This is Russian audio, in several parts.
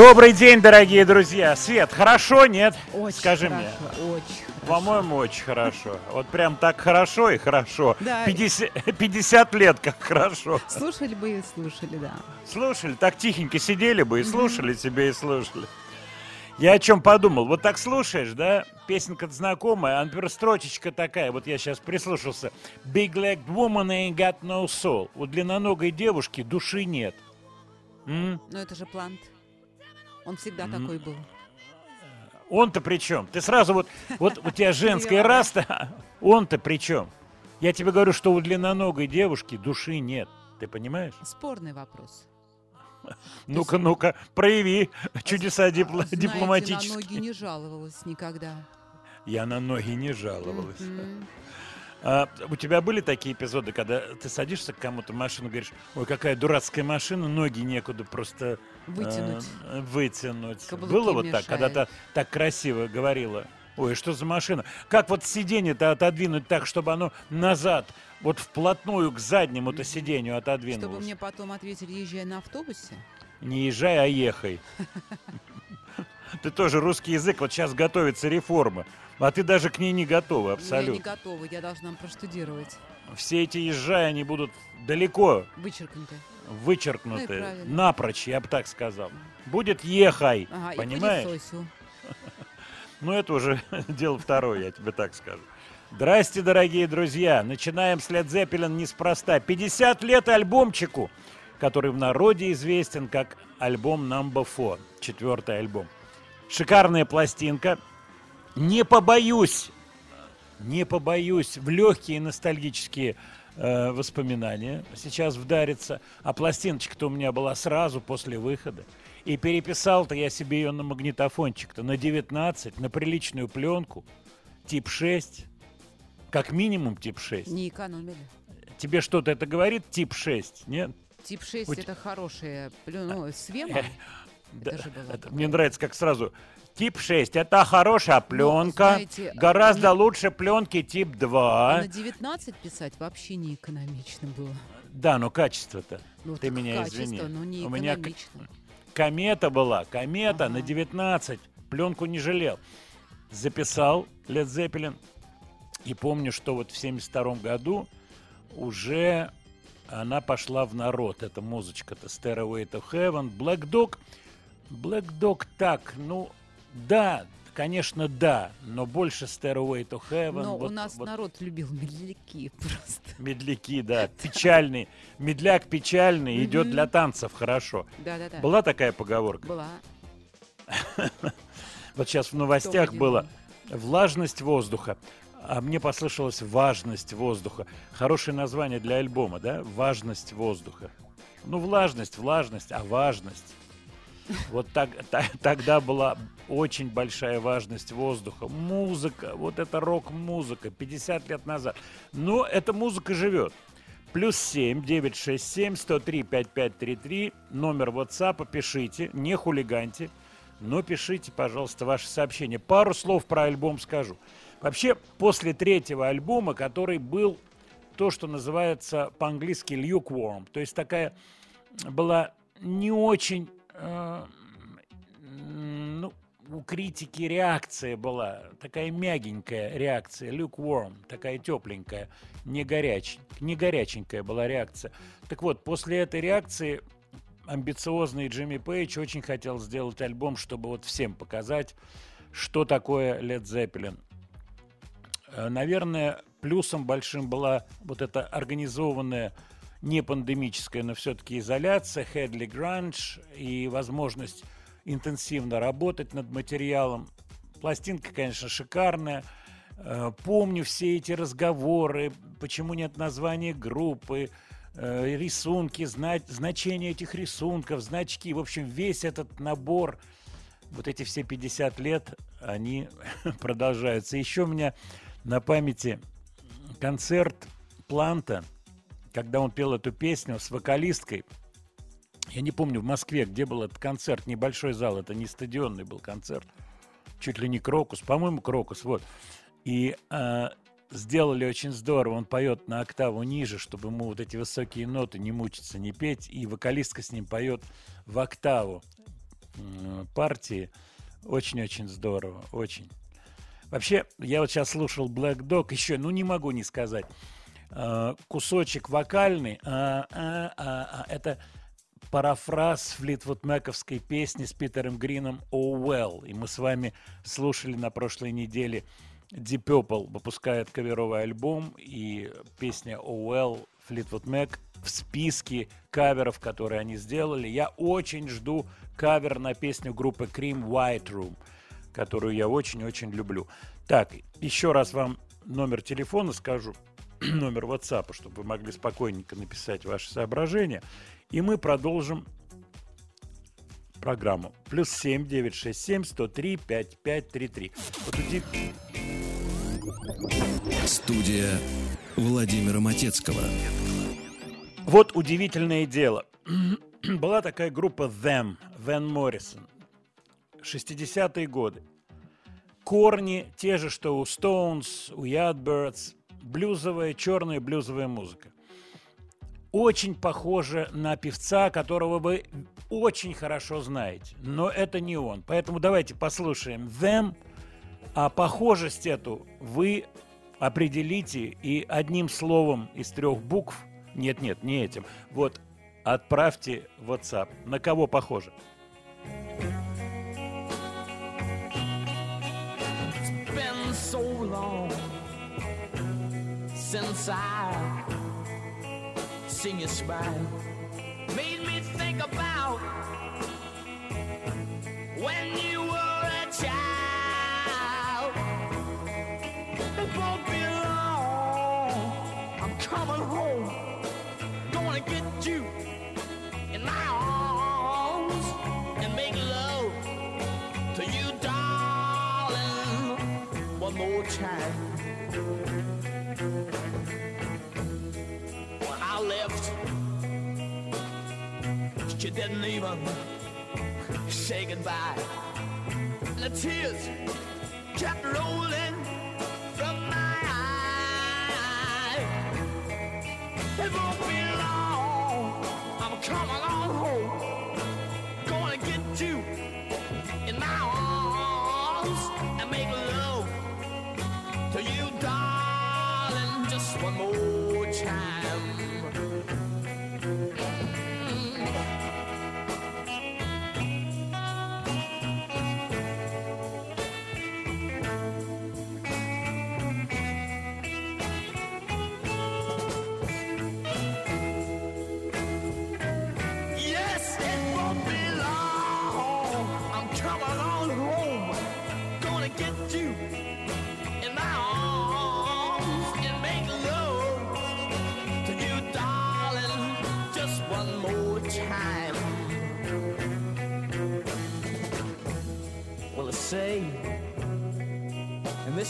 Добрый день, дорогие друзья. Свет, хорошо, нет? Очень Скажи хорошо, мне. Очень хорошо. По-моему, очень хорошо. Вот прям так хорошо и хорошо. Да. 50, 50 лет как хорошо. Слушали бы и слушали, да. Слушали, так тихенько сидели бы и слушали тебя и слушали. Я о чем подумал. Вот так слушаешь, да, песенка знакомая, а, например, строчечка такая, вот я сейчас прислушался. Big legged woman ain't got no soul. У длинноногой девушки души нет. М? Но это же Плант. Он всегда такой был. Он-то при чем? Ты сразу вот, вот у тебя женская раста, он-то при чем? Я тебе говорю, что у длинноногой девушки души нет. Ты понимаешь? Спорный вопрос. Ну-ка, ну-ка, прояви чудеса дипл- Знаете, дипломатические. на ноги не жаловалась никогда. Я на ноги не жаловалась. М. А, у тебя были такие эпизоды, когда ты садишься к кому-то в машину, говоришь, ой, какая дурацкая машина, ноги некуда просто Вытянуть. э, вытянуть. Каблуки Было вот так, когда мешают. ты так красиво говорила, ой, что за машина? Как вот сиденье-то отодвинуть так, чтобы оно назад, вот вплотную к заднему-то сиденью отодвинулось? Чтобы мне потом ответили, езжай на автобусе. Не езжай, а ехай. Ты тоже русский язык, вот сейчас готовится реформа, а ты даже к ней не готова Я абсолютно. не готова, я должна проштудировать. Все эти езжай, они будут далеко Вычеркнуто. вычеркнуты, Ну напрочь, я бы так сказал. Будет ехай, Ага, и понимаешь? Ну, это уже дело второе, я тебе так скажу. Здрасте, дорогие друзья. Начинаем с Led Zeppelin неспроста. 50 лет альбомчику, который в народе известен как альбом Number Four, четвертый альбом. Шикарная пластинка. Не побоюсь, не побоюсь в легкие ностальгические э, воспоминания сейчас вдариться. А пластиночка-то у меня была сразу после выхода. И переписал-то я себе ее на магнитофончик-то на 19, на приличную пленку, тип 6. Как минимум тип 6. Не экономили. Тебе что-то это говорит, тип 6, нет? Тип 6 У те- это хорошая, ну, с Да, же было это мне нравится, как сразу. Тип 6 это хорошая пленка. знаете, гораздо не- лучше пленки тип 2. А на 19 писать вообще не экономично было. Да, но качество-то. Ну, Ты меня качество, извини. но не У меня. Комета была, комета на Ага. 19. Пленку не жалел. Записал Лед Зеппелин. И помню, что вот в 72 году уже она пошла в народ. Эта музычка-то Stairway to Heaven. Black Dog. Black Dog так, ну, да, конечно, да, но больше Stairway to Heaven. Но у вот- нас вот народ любил медляки просто. Медляки, да, печальный. Медляк печальный, идет для танцев хорошо. Да-да-да. Была такая поговорка? Была. Вот сейчас в новостях было влажность воздуха. А мне послышалось важность воздуха. Хорошее название для альбома, да? Важность воздуха. Ну, влажность, влажность, а важность. Вот так, та- тогда была очень большая важность воздуха. Музыка, вот это рок-музыка, 50 лет назад. Но эта музыка живет. Плюс 7 967 103 5533. Номер WhatsApp пишите, не хулиганьте, но пишите, пожалуйста, ваши сообщения. Пару слов про альбом скажу. Вообще, после третьего альбома, который был то, что называется по-английски lukewarm, то есть такая была не очень, ну, у критики реакция была, такая мягенькая реакция, lukewarm, такая тепленькая, не, горяч, не горяченькая была реакция. Так вот, после этой реакции амбициозный Джимми Пейдж очень хотел сделать альбом, чтобы вот всем показать, что такое Led Zeppelin. Э, Наверное, плюсом большим была вот эта организованная не пандемическая, но все-таки изоляция, Хедли Гранж и возможность интенсивно работать над материалом. Пластинка, конечно, шикарная. Э, Помню все эти разговоры, почему нет названия группы, э, рисунки, зна- значение этих рисунков, значки. В общем, весь этот набор, вот эти все 50 лет, они продолжаются. Еще у меня на памяти концерт Планта, когда он пел эту песню с вокалисткой. Я не помню, в Москве, где был этот концерт, небольшой зал, это не стадионный был концерт, чуть ли не Крокус, по-моему, Крокус, вот. И а, сделали очень здорово, он поет на октаву ниже, чтобы ему вот эти высокие ноты не мучиться, не петь, и вокалистка с ним поет в октаву м, партии. Очень-очень здорово, очень. Вообще, я вот сейчас слушал Black Dog, еще, ну не могу не сказать, э, кусочек вокальный, а, а, а, а, это парафраз Флитвуд Мэковской песни с Питером Грином «Oh Well». И мы с вами слушали на прошлой неделе Deep Purple выпускает каверовый альбом, и песня «Oh Well» Флитвуд Мэк в списке каверов, которые они сделали. Я очень жду кавер на песню группы Cream White Room, которую я очень-очень люблю. Так, еще раз вам номер телефона скажу, номер WhatsApp, чтобы вы могли спокойненько написать ваши соображения. И мы продолжим программу. Плюс 7 967 103 5533. Вот уди- Студия Владимира Матецкого. Вот удивительное дело. Была такая группа Them, Вен Моррисон. 60-е годы. Корни те же, что у Stones, у Yardbirds. Блюзовая, черная блюзовая музыка. Очень похоже на певца, которого вы очень хорошо знаете. Но это не он. Поэтому давайте послушаем Them. А похожесть эту вы определите и одним словом из трех букв, нет-нет, не этим, вот отправьте WhatsApp. На кого похоже? so long since I seen you smile. Made me think about when you were a child. It won't be long. I'm coming home. Gonna get you in my arms and make love to you, darling, one more time. You didn't even say goodbye. The tears kept rolling from my eyes. It won't be long. I'm coming on home.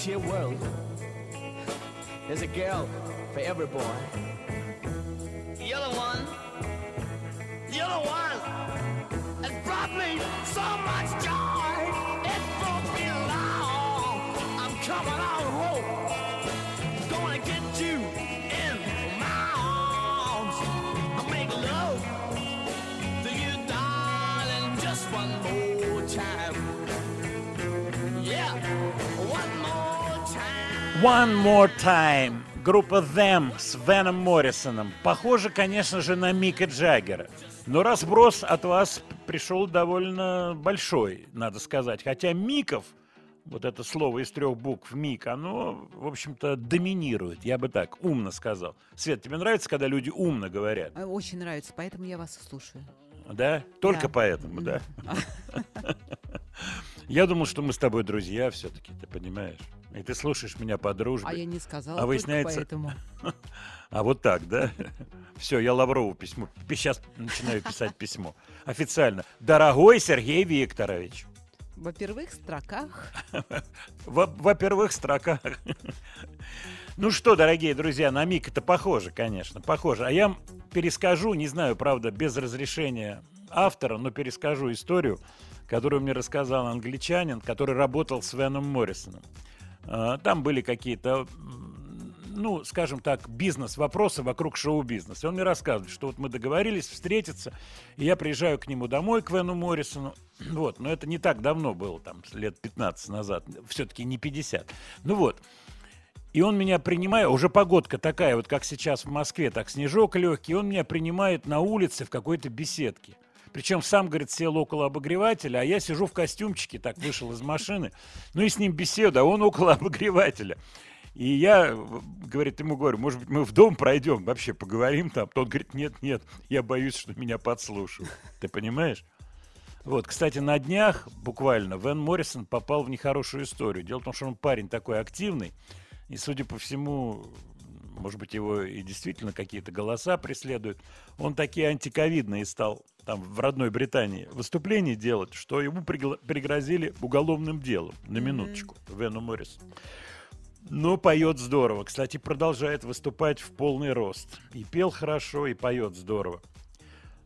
This here world, there's a girl for every boy. The other one you're the one brought me so much joy. It won't be long. I'm coming on One More Time. Группа Them с Веном Моррисоном. Похоже, конечно же, на Мика Джаггера. Но разброс от вас пришел довольно большой, надо сказать. Хотя Миков, вот это слово из трех букв Мик, оно, в общем-то, доминирует, я бы так умно сказал. Свет, тебе нравится, когда люди умно говорят? Э, Очень нравится, поэтому я вас слушаю. Да? Только Да. поэтому, да? Я думал, что мы с тобой друзья все-таки, ты понимаешь? И ты слушаешь меня по дружбе. А я не сказала А выясняется- поэтому. А вот так, да? Все, я Лаврову письмо. Сейчас начинаю писать письмо. Официально. Дорогой Сергей Викторович. Во первых строках Во- Во-первых, строка. Ну что, дорогие друзья, на миг это похоже, конечно, похоже. А я перескажу, не знаю, правда, без разрешения автора, но перескажу историю, которую мне рассказал англичанин, который работал с Веном Моррисоном. А, Там были какие-то, ну, скажем так, бизнес-вопросы вокруг шоу-бизнеса. Он мне рассказывает, что вот мы договорились встретиться, и я приезжаю к нему домой, к Вену Моррисону. Вот, но это не так давно было, там, лет 15 назад, все-таки не 50. Ну вот, и он меня принимает, уже погодка такая, вот как сейчас в Москве, так снежок легкий, он меня принимает на улице в какой-то беседке. Причем сам, говорит, сел около обогревателя, а я сижу в костюмчике, так вышел из машины. Ну и с ним беседа, а он около обогревателя. И я, говорит, ему говорю, может быть, мы в дом пройдем, вообще поговорим там. Тот говорит, нет, нет, я боюсь, что меня подслушают. Ты понимаешь? Вот, кстати, на днях буквально Вен Моррисон попал в нехорошую историю. Дело в том, что он парень такой активный, и, судя по всему, может быть, его и действительно какие-то голоса преследуют. Он такие антиковидные стал там в родной Британии выступления делать, что ему пригрозили уголовным делом. На минуточку, Вену Моррисону. Но поет здорово. Кстати, продолжает выступать в полный рост. И пел хорошо, и поет здорово.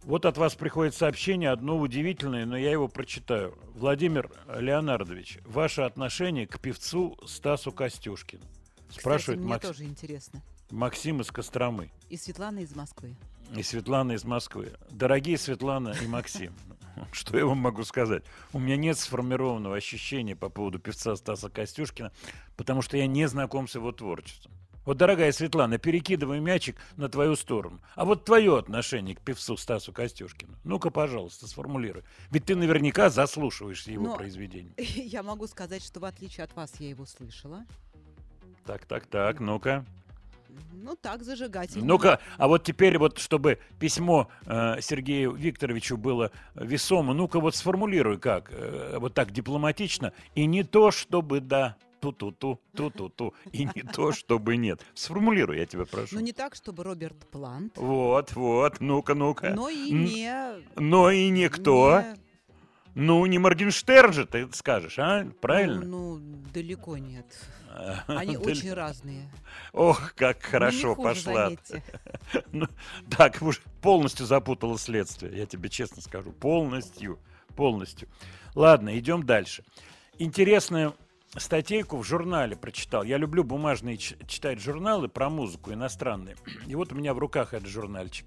Вот от вас приходит сообщение, одно удивительное, но я его прочитаю. Владимир Леонардович, ваше отношение к певцу Стасу Костюшкину? Спрашивает Кстати, мне Макс- тоже интересно. Максим из Костромы И Светлана из Москвы. И Светлана из Москвы. Дорогие Светлана и Максим, что я вам могу сказать? У меня нет сформированного ощущения по поводу певца Стаса Костюшкина, потому что я не знаком с его творчеством. Вот, дорогая Светлана, перекидывай мячик на твою сторону. А вот твое отношение к певцу Стасу Костюшкину. Ну-ка, пожалуйста, сформулируй. Ведь ты наверняка заслушиваешься его Но-. Я могу сказать, что в отличие от вас я его слышала. Так, так, так, ну-ка. Ну так, зажигательно. Ну-ка, а вот теперь вот, чтобы письмо э, Сергею Викторовичу было весомо, ну-ка вот сформулируй как, э, вот так дипломатично, и не то, чтобы да, ту-ту-ту, ту-ту-ту, и не то, чтобы нет. Сформулируй, я тебя прошу. Ну не так, чтобы Роберт Плант, Вот, вот, ну-ка, ну-ка. но и не... Но и никто. не- Ну, не Моргенштерн же, ты скажешь, а? Правильно? Ну, ну, далеко нет. Они очень разные. Ох, как Ну, хорошо пошла. Ну, так, уж полностью запутала следствие, я тебе честно скажу. Полностью, полностью. Ладно, идем дальше. Интересную статейку в журнале прочитал. Я люблю бумажные читать журналы про музыку иностранные. И вот у меня в руках этот журнальчик.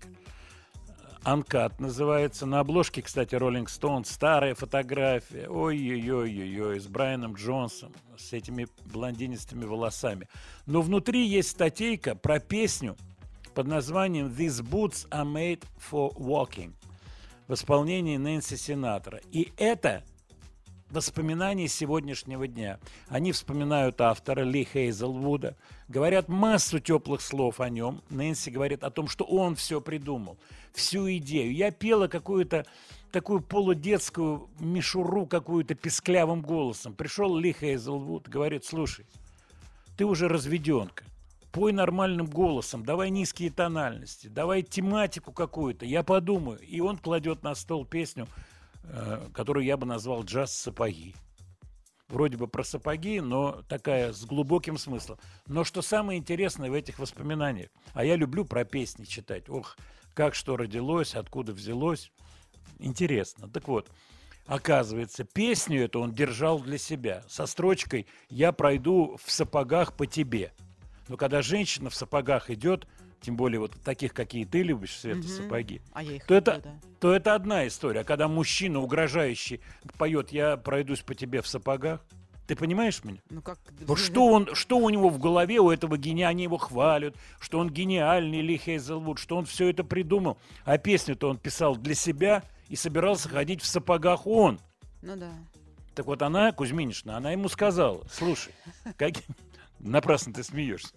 Анкат называется. На обложке, кстати, Rolling Stone. Старая фотография. Ой-ой-ой-ой-ой. С Брайаном Джонсом. С этими блондинистыми волосами. Но внутри есть статейка про песню под названием «These boots are made for walking» в исполнении Нэнси Синатора. И это воспоминания сегодняшнего дня. Они вспоминают автора Ли Хейзелвуда, говорят массу теплых слов о нем. Нэнси говорит о том, что он все придумал, всю идею. Я пела какую-то такую полудетскую мишуру какую-то писклявым голосом. Пришел Ли Хейзелвуд, говорит, слушай, ты уже разведенка, пой нормальным голосом, давай низкие тональности, давай тематику какую-то, я подумаю. И он кладет на стол песню, э, которую я бы назвал «Джаз-сапоги». Вроде бы про сапоги, но такая с глубоким смыслом. Но что самое интересное в этих воспоминаниях, а я люблю про песни читать, ох, как что родилось, откуда взялось, интересно. Так вот, Оказывается, песню эту он держал для себя со строчкой «Я пройду в сапогах по тебе». Но когда женщина в сапогах идет, тем более вот таких, какие ты любишь, Света, Мгм. сапоги, А я их то это, люблю, да. то это одна история. А когда мужчина угрожающий поет «Я пройдусь по тебе в сапогах», ты понимаешь меня? Ну как... Вот что, он, что у него в голове, у этого гения, они его хвалят, что он гениальный, Ли Хейзелвуд, что он все это придумал, а песню-то он писал для себя и собирался ходить в сапогах он. Ну да. Так вот она, Кузьминишна, она ему сказала, слушай, как... напрасно ты смеешься.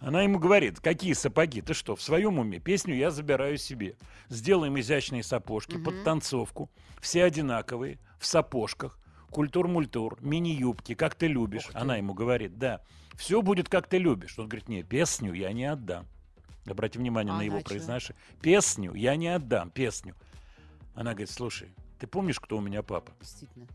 Она ему говорит, какие сапоги, ты что, в своем уме? Песню я забираю себе. Сделаем изящные сапожки под танцовку, все одинаковые, в сапожках, культур-мультур, мини-юбки, как ты любишь. Ух ты. Она ему говорит, да, все будет, как ты любишь. Он говорит, не, песню я не отдам. Обрати внимание А на его произношение. Песню я не отдам, песню. Она говорит, слушай, ты помнишь, кто у меня папа? Действительно.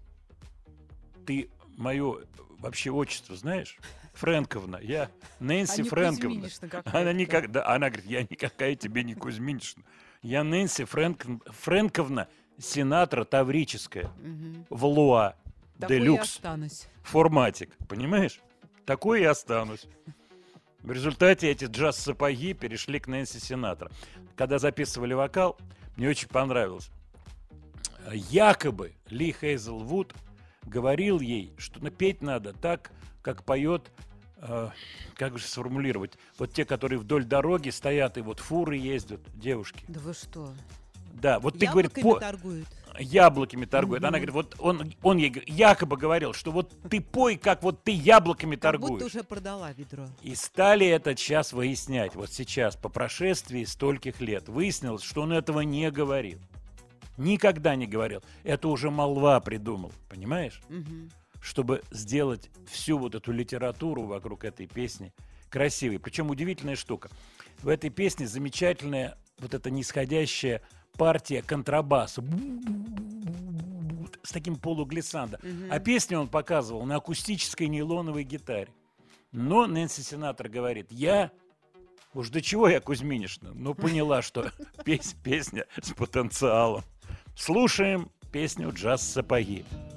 ты мое вообще отчество знаешь? Фрэнковна. Я Нэнси А Фрэнковна. Она никогда, она говорит, я никакая тебе не Кузьминишна. Я Нэнси Фрэнк- Фрэнковна, сенатора Таврическая, Мгм. в Луа, Такой делюкс, останусь. форматик, понимаешь? Такой и останусь. В результате эти джаз-сапоги перешли к Нэнси Сенатора. Когда записывали вокал, мне очень понравилось. Якобы Ли Хейзелвуд говорил ей, что напеть надо так, как поет, э, как же сформулировать, вот те, которые вдоль дороги стоят и вот фуры ездят, девушки. Да вы что? Да, вот ты, Яблоками по торгуют. Яблоками торгует. Она говорит, вот он, он ей якобы говорил, что вот ты пой, как вот ты яблоками Как торгуешь. будто уже продала ведро. И стали это сейчас выяснять. Вот сейчас, по прошествии стольких лет, выяснилось, что он этого не говорил. Никогда не говорил. Это уже молва придумал, понимаешь? Мгм. Чтобы сделать всю вот эту литературу вокруг этой песни красивой. Причем удивительная штука. В этой песне замечательная вот эта нисходящая партия контрабаса. С таким полуглиссандо. Мгм. А песню он показывал на акустической нейлоновой гитаре. Но Нэнси Сенатор говорит, я... Уж до чего я Кузьминишна? Ну, поняла, что пес- песня с потенциалом. Слушаем песню «Джаз-сапоги». You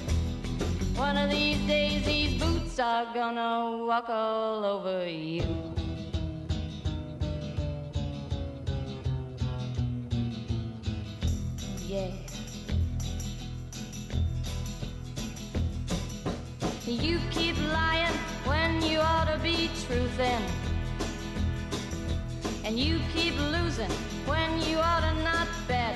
One of these days, these boots are gonna walk all over you. Yeah. You keep lying when you ought to be truthin'. And you keep losing when you ought to not bet.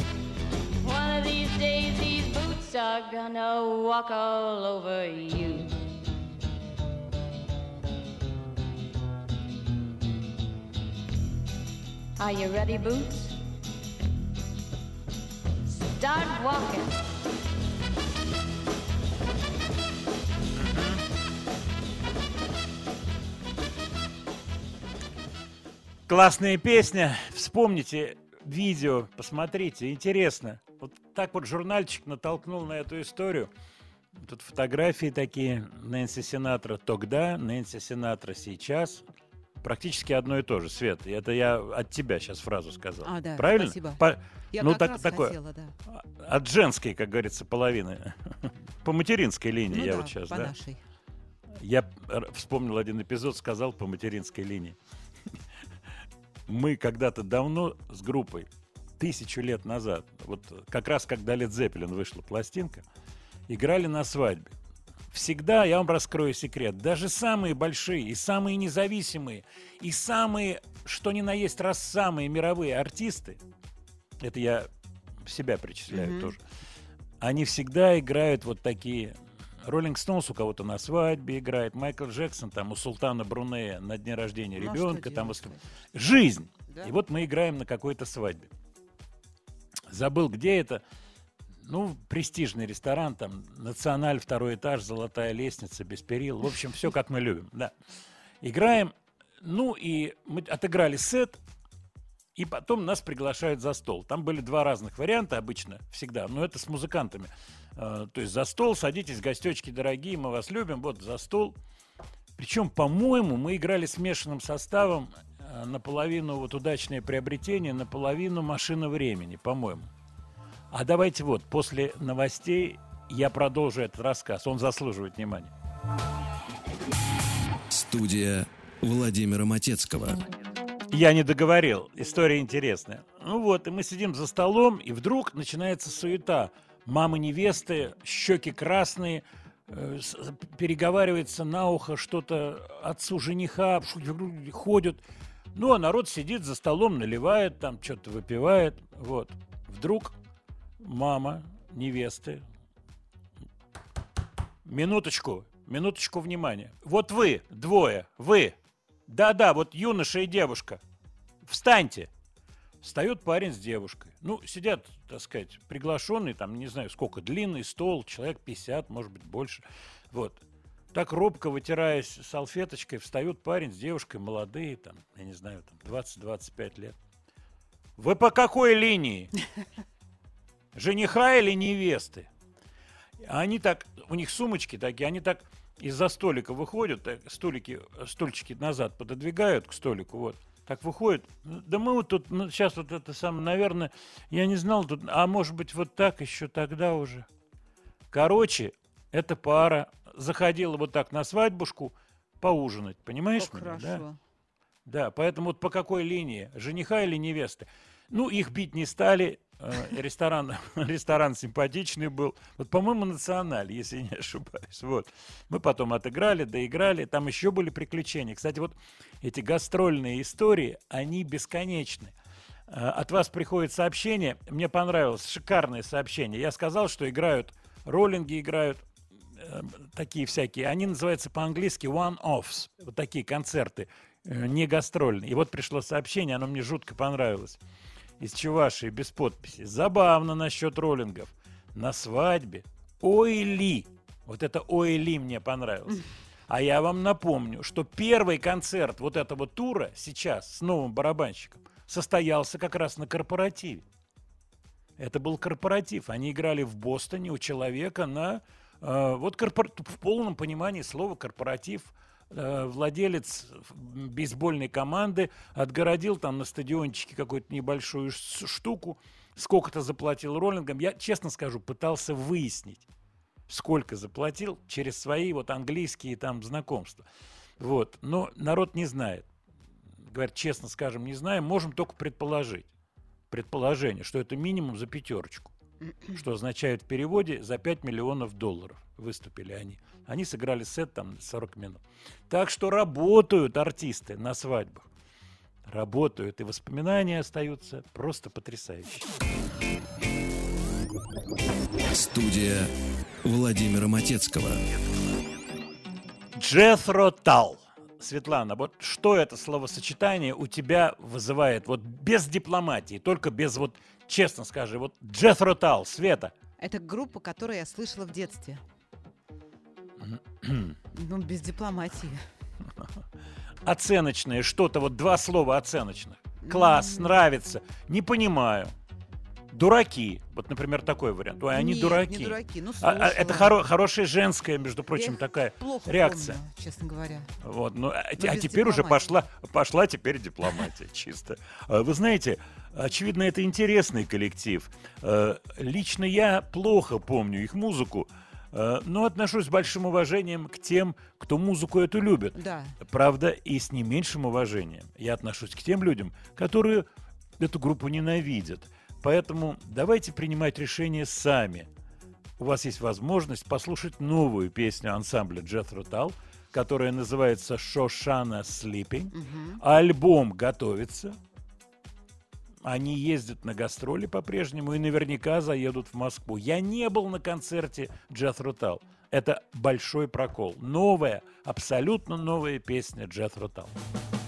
One of these days, these boots are gonna walk all over you. Are you ready, Boots? Start walking. Классная песня. Вспомните видео, посмотрите, интересно. Вот так вот журнальчик натолкнул на эту историю. Тут фотографии такие Нэнси Синатра тогда, Нэнси Синатра сейчас. Практически одно и то же, Свет. Это я от тебя сейчас фразу сказал. А, да, Правильно? спасибо. По- Я ну, как так, раз такое. хотела, да. От женской, как говорится, половины. По материнской линии Ну я да, вот сейчас, по да. нашей. Я вспомнил один эпизод, сказал по материнской линии. Мы когда-то давно с группой, тысячу лет назад, вот как раз когда Лед Зеппелин вышла пластинка, играли на свадьбе. Всегда, я вам раскрою секрет, даже самые большие и самые независимые, и самые, что ни на есть раз самые мировые артисты, это я себя причисляю Мгм. тоже, они всегда играют вот такие... Роллинг Стоунс у кого-то на свадьбе играет, Майкл Джексон там у Султана Брунея на дне рождения Ну, ребенка там выступает. Жизнь! Да? И вот мы играем на какой-то свадьбе. Забыл, где это. Ну, престижный ресторан, там, Националь, второй этаж, золотая лестница, без перил. В общем, все как мы любим, да. Играем, ну и мы отыграли сет, и потом нас приглашают за стол. Там были два разных варианта обычно, всегда, но это с музыкантами. Э, То есть за стол, садитесь, гостечки дорогие, мы вас любим, вот за стол. Причем, по-моему, мы играли смешанным составом наполовину вот удачное приобретение, наполовину машина времени, по-моему. А давайте вот, после новостей я продолжу этот рассказ. Он заслуживает внимания. Студия Владимира Матецкого. Я не договорил. История интересная. Ну вот, и мы сидим за столом, и вдруг начинается суета. Мама невесты, щеки красные, э, переговаривается на ухо что-то отцу жениха, ходят. Ну, а народ сидит за столом, наливает, там что-то выпивает. Вот. Вдруг мама невесты. Минуточку, минуточку внимания. Вот вы, двое, вы. Да-да, вот юноша и девушка. Встаньте. Встает парень с девушкой. Ну, сидят, так сказать, приглашенные, там, не знаю, сколько, длинный стол, человек 50, может быть, больше. Вот. Так робко, вытираясь салфеточкой, встают парень с девушкой, молодые, там, я не знаю, там, 20-25 лет. Вы по какой линии? Жениха или невесты? Они так, у них сумочки такие, они так из-за столика выходят, так, столики, стульчики назад пододвигают к столику, вот, так выходят. Ну, Да мы вот тут, ну, сейчас вот это самое, наверное, я не знал тут, а может быть вот так еще тогда уже. Короче, эта пара заходила вот так на свадьбушку поужинать, понимаешь Как меня, да? хорошо. Да, поэтому вот по какой линии, жениха или невесты? Ну, их бить не стали, э, ресторан, ресторан симпатичный был. Вот, по-моему, националь, если не ошибаюсь. Вот. Мы потом отыграли, доиграли, там еще были приключения. Кстати, вот эти гастрольные истории, они бесконечны. Э, От вас приходит сообщение, мне понравилось, шикарное сообщение. Я сказал, что играют, роллинги играют, такие всякие, они называются по-английски one-offs, вот такие концерты, э, не гастрольные. И вот пришло сообщение, оно мне жутко понравилось. Из Чувашии, без подписи. Забавно насчет роллингов. На свадьбе Ой Ли, вот это Ой Ли мне понравилось. А я вам напомню, что первый концерт вот этого тура сейчас с новым барабанщиком состоялся как раз на корпоративе. Это был корпоратив. Они играли в Бостоне у человека на... э, вот корпор- в полном понимании слова корпоратив. Э, владелец бейсбольной команды отгородил там на стадиончике какую-то небольшую штуку. Сколько-то заплатил роллингам. Я, честно скажу, пытался выяснить, сколько заплатил через свои вот английские там знакомства. Вот. Но народ не знает. Говорят, честно скажем, не знаем. Можем только предположить. Предположение, что это минимум за пятерочку. Что означает в переводе за 5 миллионов долларов выступили они. Они сыграли сет там 40 минут. Так что работают артисты на свадьбах. Работают, и воспоминания остаются просто потрясающие. Студия Владимира Матецкого. Джефро Тал. Светлана, вот что это словосочетание у тебя вызывает? Вот без дипломатии, только без вот, честно скажи, вот Джефро Тал, Света. Это группа, которую я слышала в детстве. ну, без дипломатии. Оценочное что-то, вот два слова оценочных. Класс, нравится, не понимаю. Дураки. Вот, например, такой вариант. Ой, они Нет, дураки. не дураки. Ну, А- а это слушала. хоро- хорошая женская, между Я прочим, их такая плохо реакция. помню, честно говоря. Вот, ну, а, Но а теперь уже дипломатии. пошла, пошла теперь дипломатия чисто. А Вы знаете, очевидно, это интересный коллектив. Э, Лично я плохо помню их музыку, э, но отношусь с большим уважением к тем, кто музыку эту любит. Да. Правда, и с не меньшим уважением я отношусь к тем людям, которые эту группу ненавидят. Поэтому давайте принимать решения сами. У вас есть возможность послушать новую песню ансамбля Jethro Tull, которая называется «Шошана Sleeping». Альбом готовится. Они ездят на гастроли по-прежнему и наверняка заедут в Москву. Я не был на концерте Jethro Tull. Это большой прокол. Новая, абсолютно новая песня Jethro Tull. Sleep,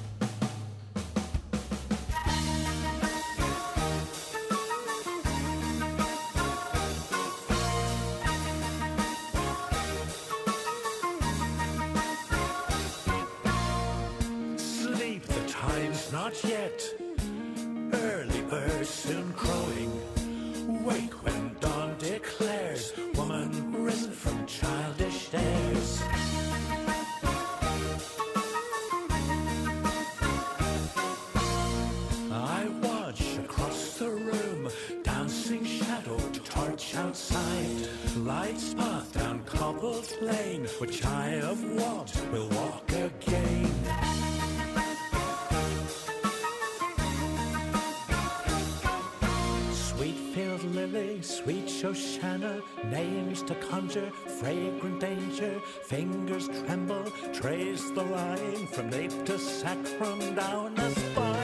which I have walked, will walk again. Sweet lily, sweet Shoshana, names to conjure, fragrant danger, fingers tremble, trace the line from nape to sacrum down the spine.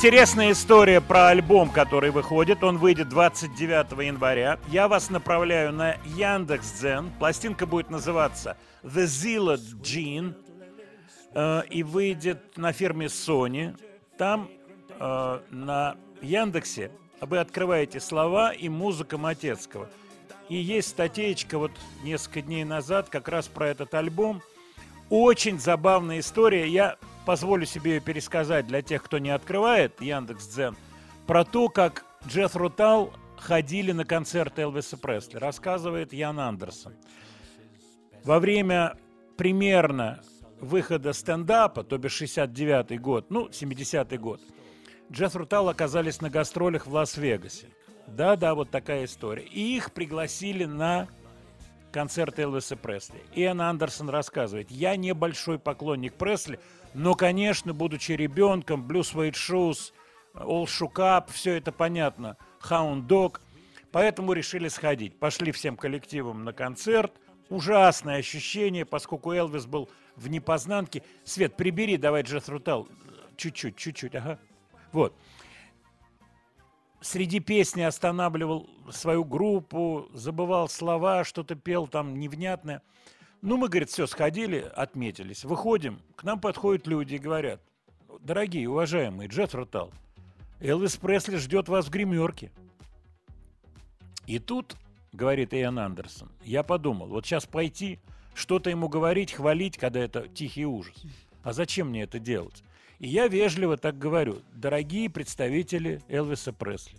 Интересная история про альбом, который выходит. Он выйдет 29 января. Я вас направляю на Яндекс.Дзен. Пластинка будет называться The Zilla Gene. э, и выйдет на фирме Sony. Там э, на Яндексе вы открываете слова и музыка Матецкого. И есть статейка вот несколько дней назад как раз про этот альбом. Очень забавная история. Я позволю себе ее пересказать для тех, кто не открывает Яндекс.Дзен, про то, как Джефф Рутал ходили на концерт Элвиса Пресли, рассказывает Ян Андерсон. Во время примерно выхода стендапа, то бишь 69-й год, ну, 70-й год, Джефф Рутал оказались на гастролях в Лас-Вегасе. Да-да, вот такая история. И их пригласили на концерт Элвиса Пресли. Иэн Андерсон рассказывает, я небольшой поклонник Пресли, но, конечно, будучи ребенком, Blue Suede Shoes, All Shook Up, все это понятно, Hound Dog, поэтому решили сходить. Пошли всем коллективом на концерт. Ужасное ощущение, поскольку Элвис был в непознанке. Свет, прибери, давай Джет Рутал. Чуть-чуть, чуть-чуть, ага. Вот. Среди песни останавливал свою группу, забывал слова, что-то пел там невнятное. Ну, мы, говорит, все, сходили, отметились. Выходим, к нам подходят люди и говорят, дорогие, уважаемые, Джет Рутал, Элвис Пресли ждет вас в гримерке. И тут, говорит Иэн Андерсон, я подумал, вот сейчас пойти, что-то ему говорить, хвалить, когда это тихий ужас. А зачем мне это делать? И я вежливо так говорю, дорогие представители Элвиса Пресли,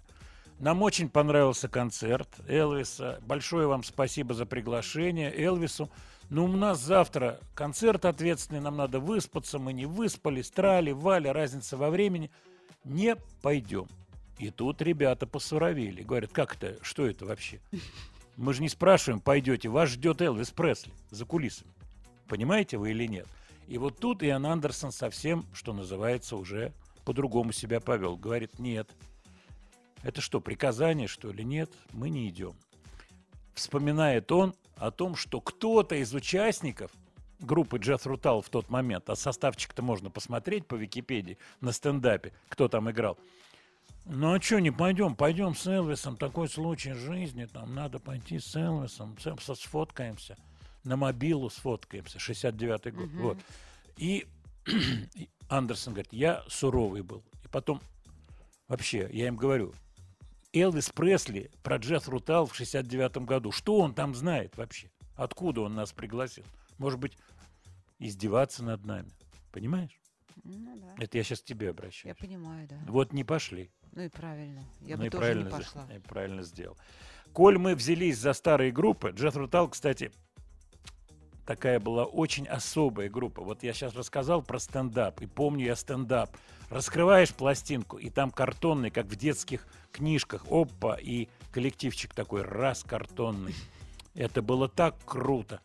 нам очень понравился концерт Элвиса. Большое вам спасибо за приглашение Элвису. Но у нас завтра концерт ответственный, нам надо выспаться, мы не выспались, трали, вали, разница во времени. Не пойдем. И тут ребята посуровели. Говорят, как это, что это вообще? Мы же не спрашиваем, пойдете, вас ждет Элвис Пресли за кулисами. Понимаете вы или нет? И вот тут Иоанн Андерсон совсем, что называется, уже по-другому себя повел. Говорит, нет. Это что, приказание, что ли? Нет, мы не идем. Вспоминает он о том, что кто-то из участников группы Джефф Рутал в тот момент, а составчик-то можно посмотреть по Википедии на стендапе, кто там играл. Ну а что, не пойдем? Пойдем с Элвисом. Такой случай жизни. Там надо пойти с Элвисом. С- Сфоткаемся на мобилу сфоткаемся, 69-й год. Вот. И, и Андерсон говорит, я суровый был. И потом, вообще, я им говорю, Элвис Пресли про Джефф Рутал в 69-м году. Что он там знает вообще? Откуда он нас пригласил? Может быть, издеваться над нами. Понимаешь? Ну да. Это я сейчас к тебе Я обращаюсь. понимаю, да. Вот не пошли. Ну и правильно. Я ну бы и тоже правильно, не за- пошла. и правильно сделал. Коль мы взялись за старые группы, Джефф Рутал, кстати, такая была очень особая группа. Вот я сейчас рассказал про стендап, и помню я стендап. Раскрываешь пластинку, и там картонный, как в детских книжках, опа, и коллективчик такой, раз картонный. Это было так круто.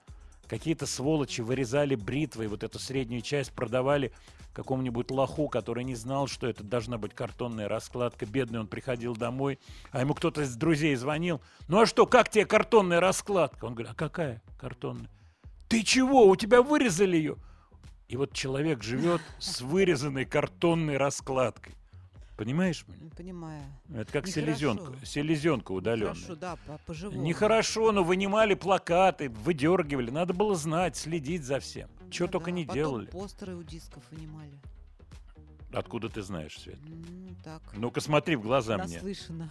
Какие-то сволочи вырезали бритвой, вот эту среднюю часть продавали какому-нибудь лоху, который не знал, что это должна быть картонная раскладка. Бедный он приходил домой, а ему кто-то из друзей звонил. Ну а что, как тебе картонная раскладка? Он говорит, а какая картонная? Ты чего, у тебя вырезали ее? И вот человек живет с вырезанной картонной раскладкой. Понимаешь меня? Ну, Понимаю. Это как Нехорошо. селезенка, селезенка удаленная. Хорошо, да, по- по-живому. Нехорошо, но вынимали плакаты, выдергивали. Надо было знать, следить за всем. Чего Ну только да, не потом делали. постеры у дисков вынимали. Откуда ты знаешь, Свет? Ну, так. Ну-ка смотри в глаза мне. Наслышано.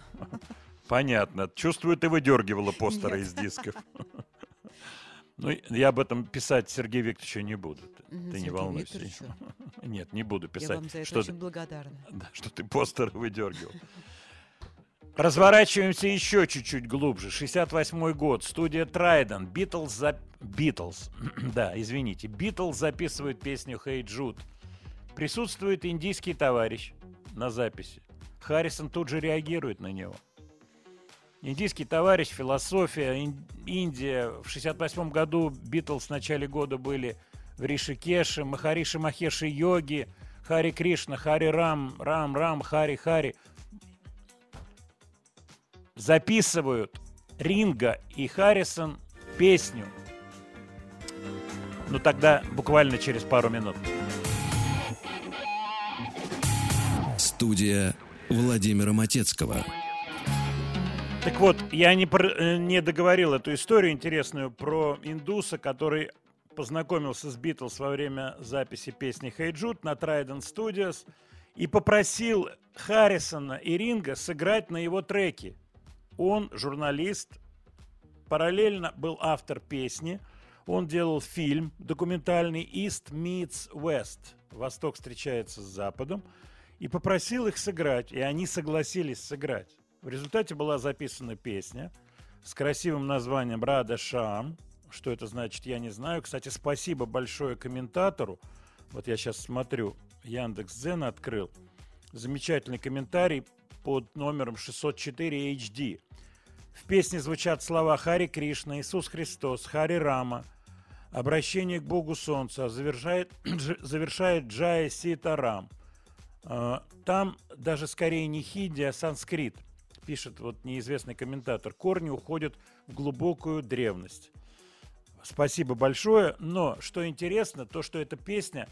Понятно. Чувствую, ты выдергивала постеры Нет. из дисков. Ну, я об этом писать Сергею Викторовичу не буду. Ты- Ты не Сергею волнуйся. Нет, не буду Я писать. вам за это что, очень ты, благодарна. да, что ты постеры выдергивал. Разворачиваемся еще чуть-чуть глубже. 68 год. Студия Трайден. Битлз за... Битлз. да, извините. Битлз записывают песню «Hey Jude». Присутствует индийский товарищ на записи. Харрисон тут же реагирует на него. Индийский товарищ, философия, Ин- Индия. В 68 году Битлз в начале года были в Ришикеше, Махариши Махеши Йоги, Хари Кришна, Хари Рам, Рам, Рам, Хари Хари. Записывают Ринга и Харрисон песню. Ну тогда буквально через пару минут. Студия Владимира Матецкого. Так вот, я не, про- э, не договорил эту историю интересную про индуса, который познакомился с Битлз во время записи песни «Hey Jude» на Trident Studios и попросил Харрисона и Ринга сыграть на его треке. Он журналист, параллельно был автор песни. Он делал фильм документальный «East meets West». Восток встречается с Западом. И попросил их сыграть. И они согласились сыграть. В результате была записана песня с красивым названием «Рада Шам». Что это значит, я не знаю. Кстати, спасибо большое комментатору. Вот я сейчас смотрю, Яндекс Дзен открыл. Замечательный комментарий под номером 604 HD. В песне звучат слова Хари Кришна, Иисус Христос, Хари Рама, обращение к Богу Солнца, завершает, завершает Джая Ситарам. А, Там даже скорее не хинди, а санскрит, пишет вот неизвестный комментатор. Корни уходят в глубокую древность. Спасибо большое. Но что интересно, то, что эта песня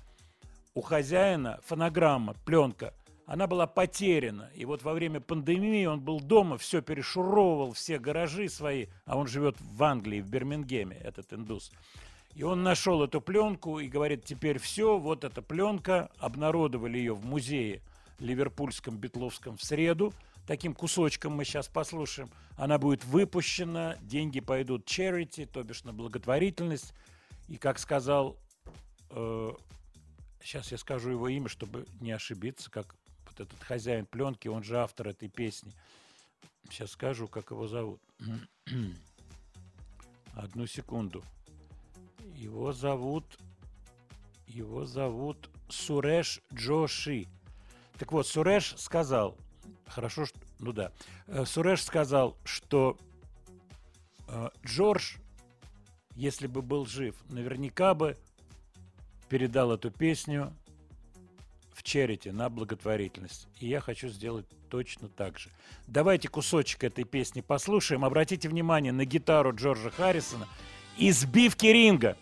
у хозяина, фонограмма, пленка, она была потеряна. И вот во время пандемии он был дома, все перешуровывал, все гаражи свои, а он живет в Англии, в Бирмингеме, этот индус. И он нашел эту пленку и говорит, теперь все, вот эта пленка, обнародовали ее в музее Ливерпульском, Бетловском в среду, таким кусочком мы сейчас послушаем. Она будет выпущена, деньги пойдут charity, то бишь на благотворительность. И как сказал, э, сейчас я скажу его имя, чтобы не ошибиться, как вот этот хозяин пленки, он же автор этой песни. Сейчас скажу, как его зовут. Одну секунду. Его зовут... Его зовут Суреш Джоши. Так вот, Суреш сказал, хорошо, что, ну да, Э, Суреш сказал, что э, Джордж, если бы был жив, наверняка бы передал эту песню в черити на благотворительность. И я хочу сделать точно так же. Давайте кусочек этой песни послушаем. Обратите внимание на гитару Джорджа Харрисона и сбивки ринга.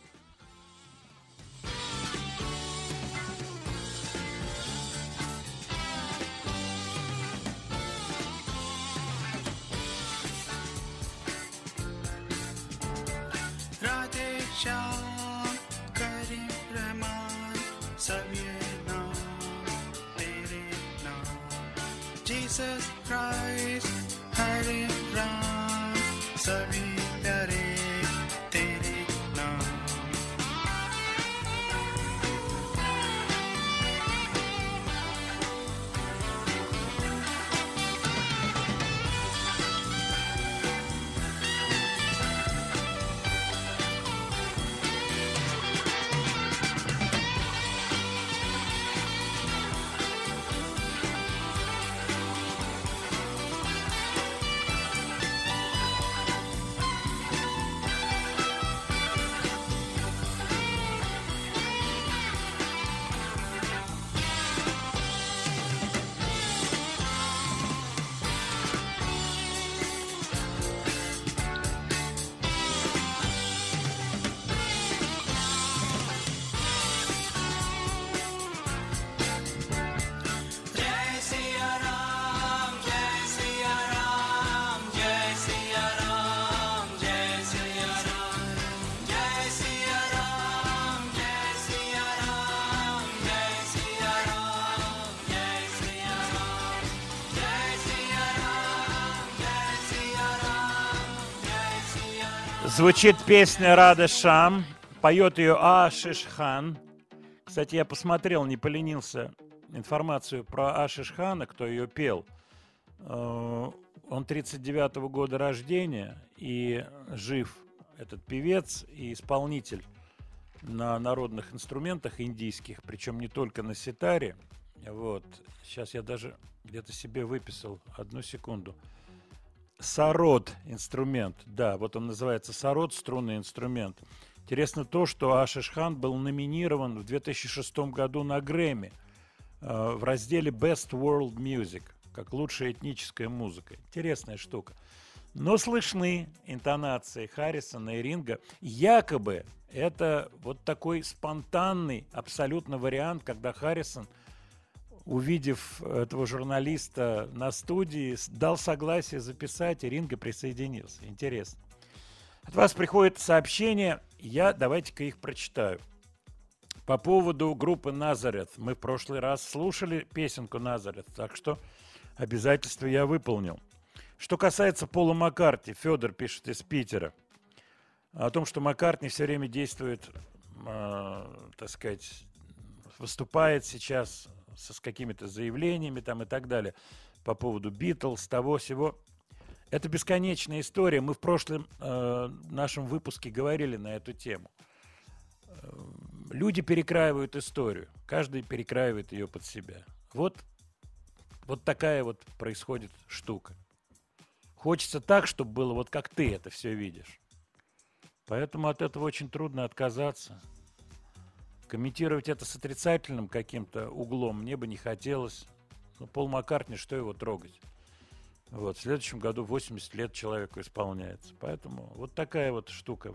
Звучит песня Рада Шам, поет ее Ашиш Хан. Кстати, я посмотрел, не поленился информацию про Ашиш Хана, кто ее пел. Э, Он 39 года рождения и жив этот певец и исполнитель на народных инструментах индийских, причем не только на ситаре. Вот. Сейчас я даже где-то себе выписал. Одну секунду. Сарод инструмент. Да, вот он называется Сарод струнный инструмент. Интересно то, что Ашиш Хан был номинирован в 2006 году на Грэмми э, в разделе Best World Music, как лучшая этническая музыка. Интересная штука. Но слышны интонации Харрисона и Ринга. Якобы это вот такой спонтанный абсолютно вариант, когда Харрисон, увидев этого журналиста на студии, дал согласие записать, и Ринга присоединился. Интересно. От вас приходит сообщение, я давайте-ка их прочитаю. По поводу группы Назарет. Мы в прошлый раз слушали песенку Назарет, так что обязательства я выполнил. Что касается Пола Маккарти, Федор пишет из Питера. о том, что Маккартни все время действует, э, так сказать, выступает сейчас со, с какими-то заявлениями там и так далее по поводу Битлз, того всего. Это бесконечная история. Мы в прошлом э, нашем выпуске говорили на эту тему. Э, Люди перекраивают историю. Каждый перекраивает ее под себя. Вот, вот такая вот происходит штука. Хочется так, чтобы было вот как ты это все видишь. Поэтому от этого очень трудно отказаться. Комментировать это с отрицательным каким-то углом мне бы не хотелось. Ну, Пол Маккартни, что его трогать? Вот, в следующем году 80 лет человеку исполняется. Поэтому вот такая вот штука.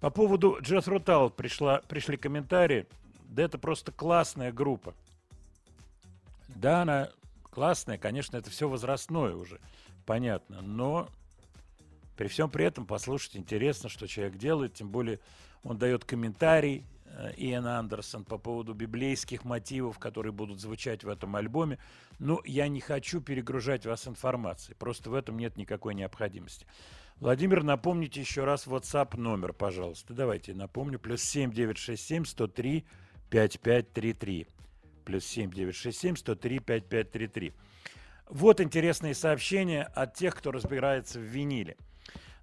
По поводу Джефф Рутал пришла, пришли комментарии. Да это просто классная группа. Да, она классная, конечно, это все возрастное уже, понятно. Но при всем при этом послушать интересно, что человек делает, тем более он дает комментарий, Иэн Андерсон, по поводу библейских мотивов, которые будут звучать в этом альбоме. Ну, я не хочу перегружать вас информацией, просто в этом нет никакой необходимости. Владимир, напомните еще раз WhatsApp номер, пожалуйста. Давайте напомню. Плюс 7967 103 5533. Плюс 7967 103 5533. Вот интересные сообщения от тех, кто разбирается в виниле.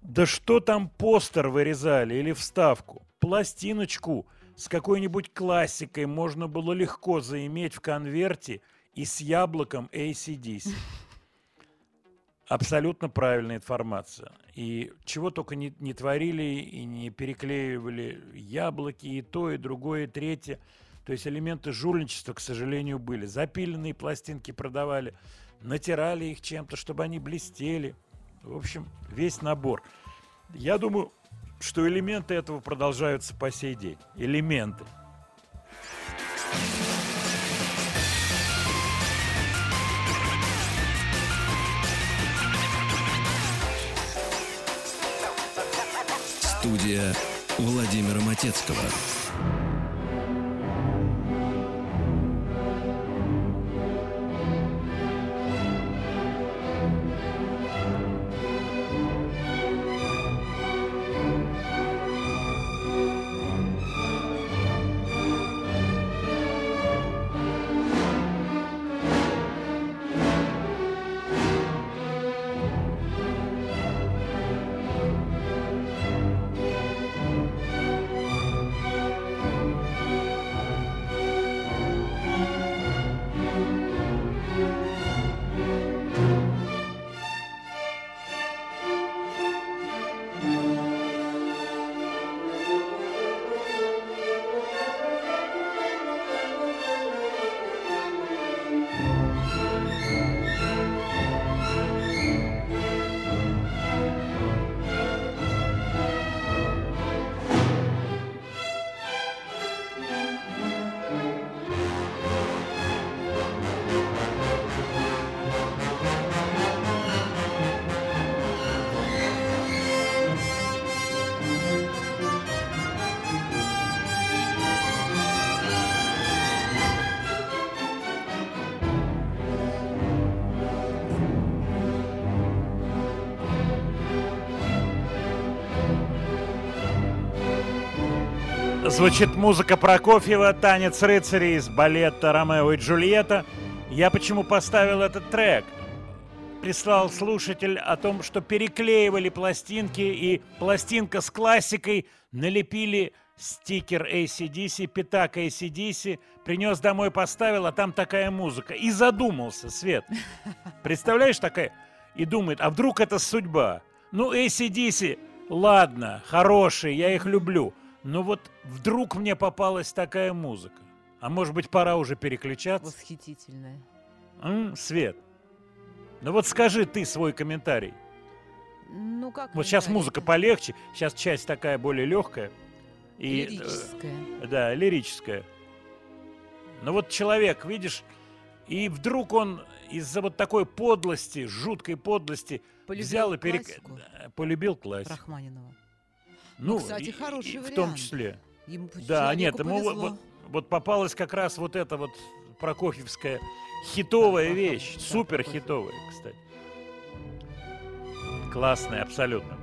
Да что там постер вырезали или вставку? Пластиночку с какой-нибудь классикой можно было легко заиметь в конверте и с яблоком ACDC. Абсолютно правильная информация. И чего только не, не творили и не переклеивали яблоки, и то, и другое, и третье. То есть элементы жульничества, к сожалению, были. Запиленные пластинки продавали, натирали их чем-то, чтобы они блестели. В общем, весь набор. Я думаю, что элементы этого продолжаются по сей день. Элементы. Студия Владимира Матецкого. Звучит музыка Прокофьева, танец рыцарей из балета «Ромео и Джульетта». Я почему поставил этот трек? Прислал слушатель о том, что переклеивали пластинки, и пластинка с классикой налепили стикер ACDC, пятак ACDC, принес домой, поставил, а там такая музыка. И задумался, Свет. Представляешь, такая? И думает, а вдруг это судьба? Ну, ACDC, ладно, хорошие, я их люблю. Но вот вдруг мне попалась такая музыка. А может быть, пора уже переключаться? Восхитительная. М, Свет, ну вот скажи ты свой комментарий. Ну как? Вот сейчас музыка полегче, сейчас часть такая более легкая. И, э, Лирическая. да, лирическая. Но вот человек, видишь, и вдруг он из-за вот такой подлости, жуткой подлости, Полюбил взял и перек... полюбил классику. Рахманинова. Ну, ну, Кстати, хороший и, вариант. В том числе. Ему да, нет, ему повезло. вот, вот попалась как раз вот эта вот прокофьевская хитовая да, вещь, да, супер хитовая, кстати. Классная, абсолютно.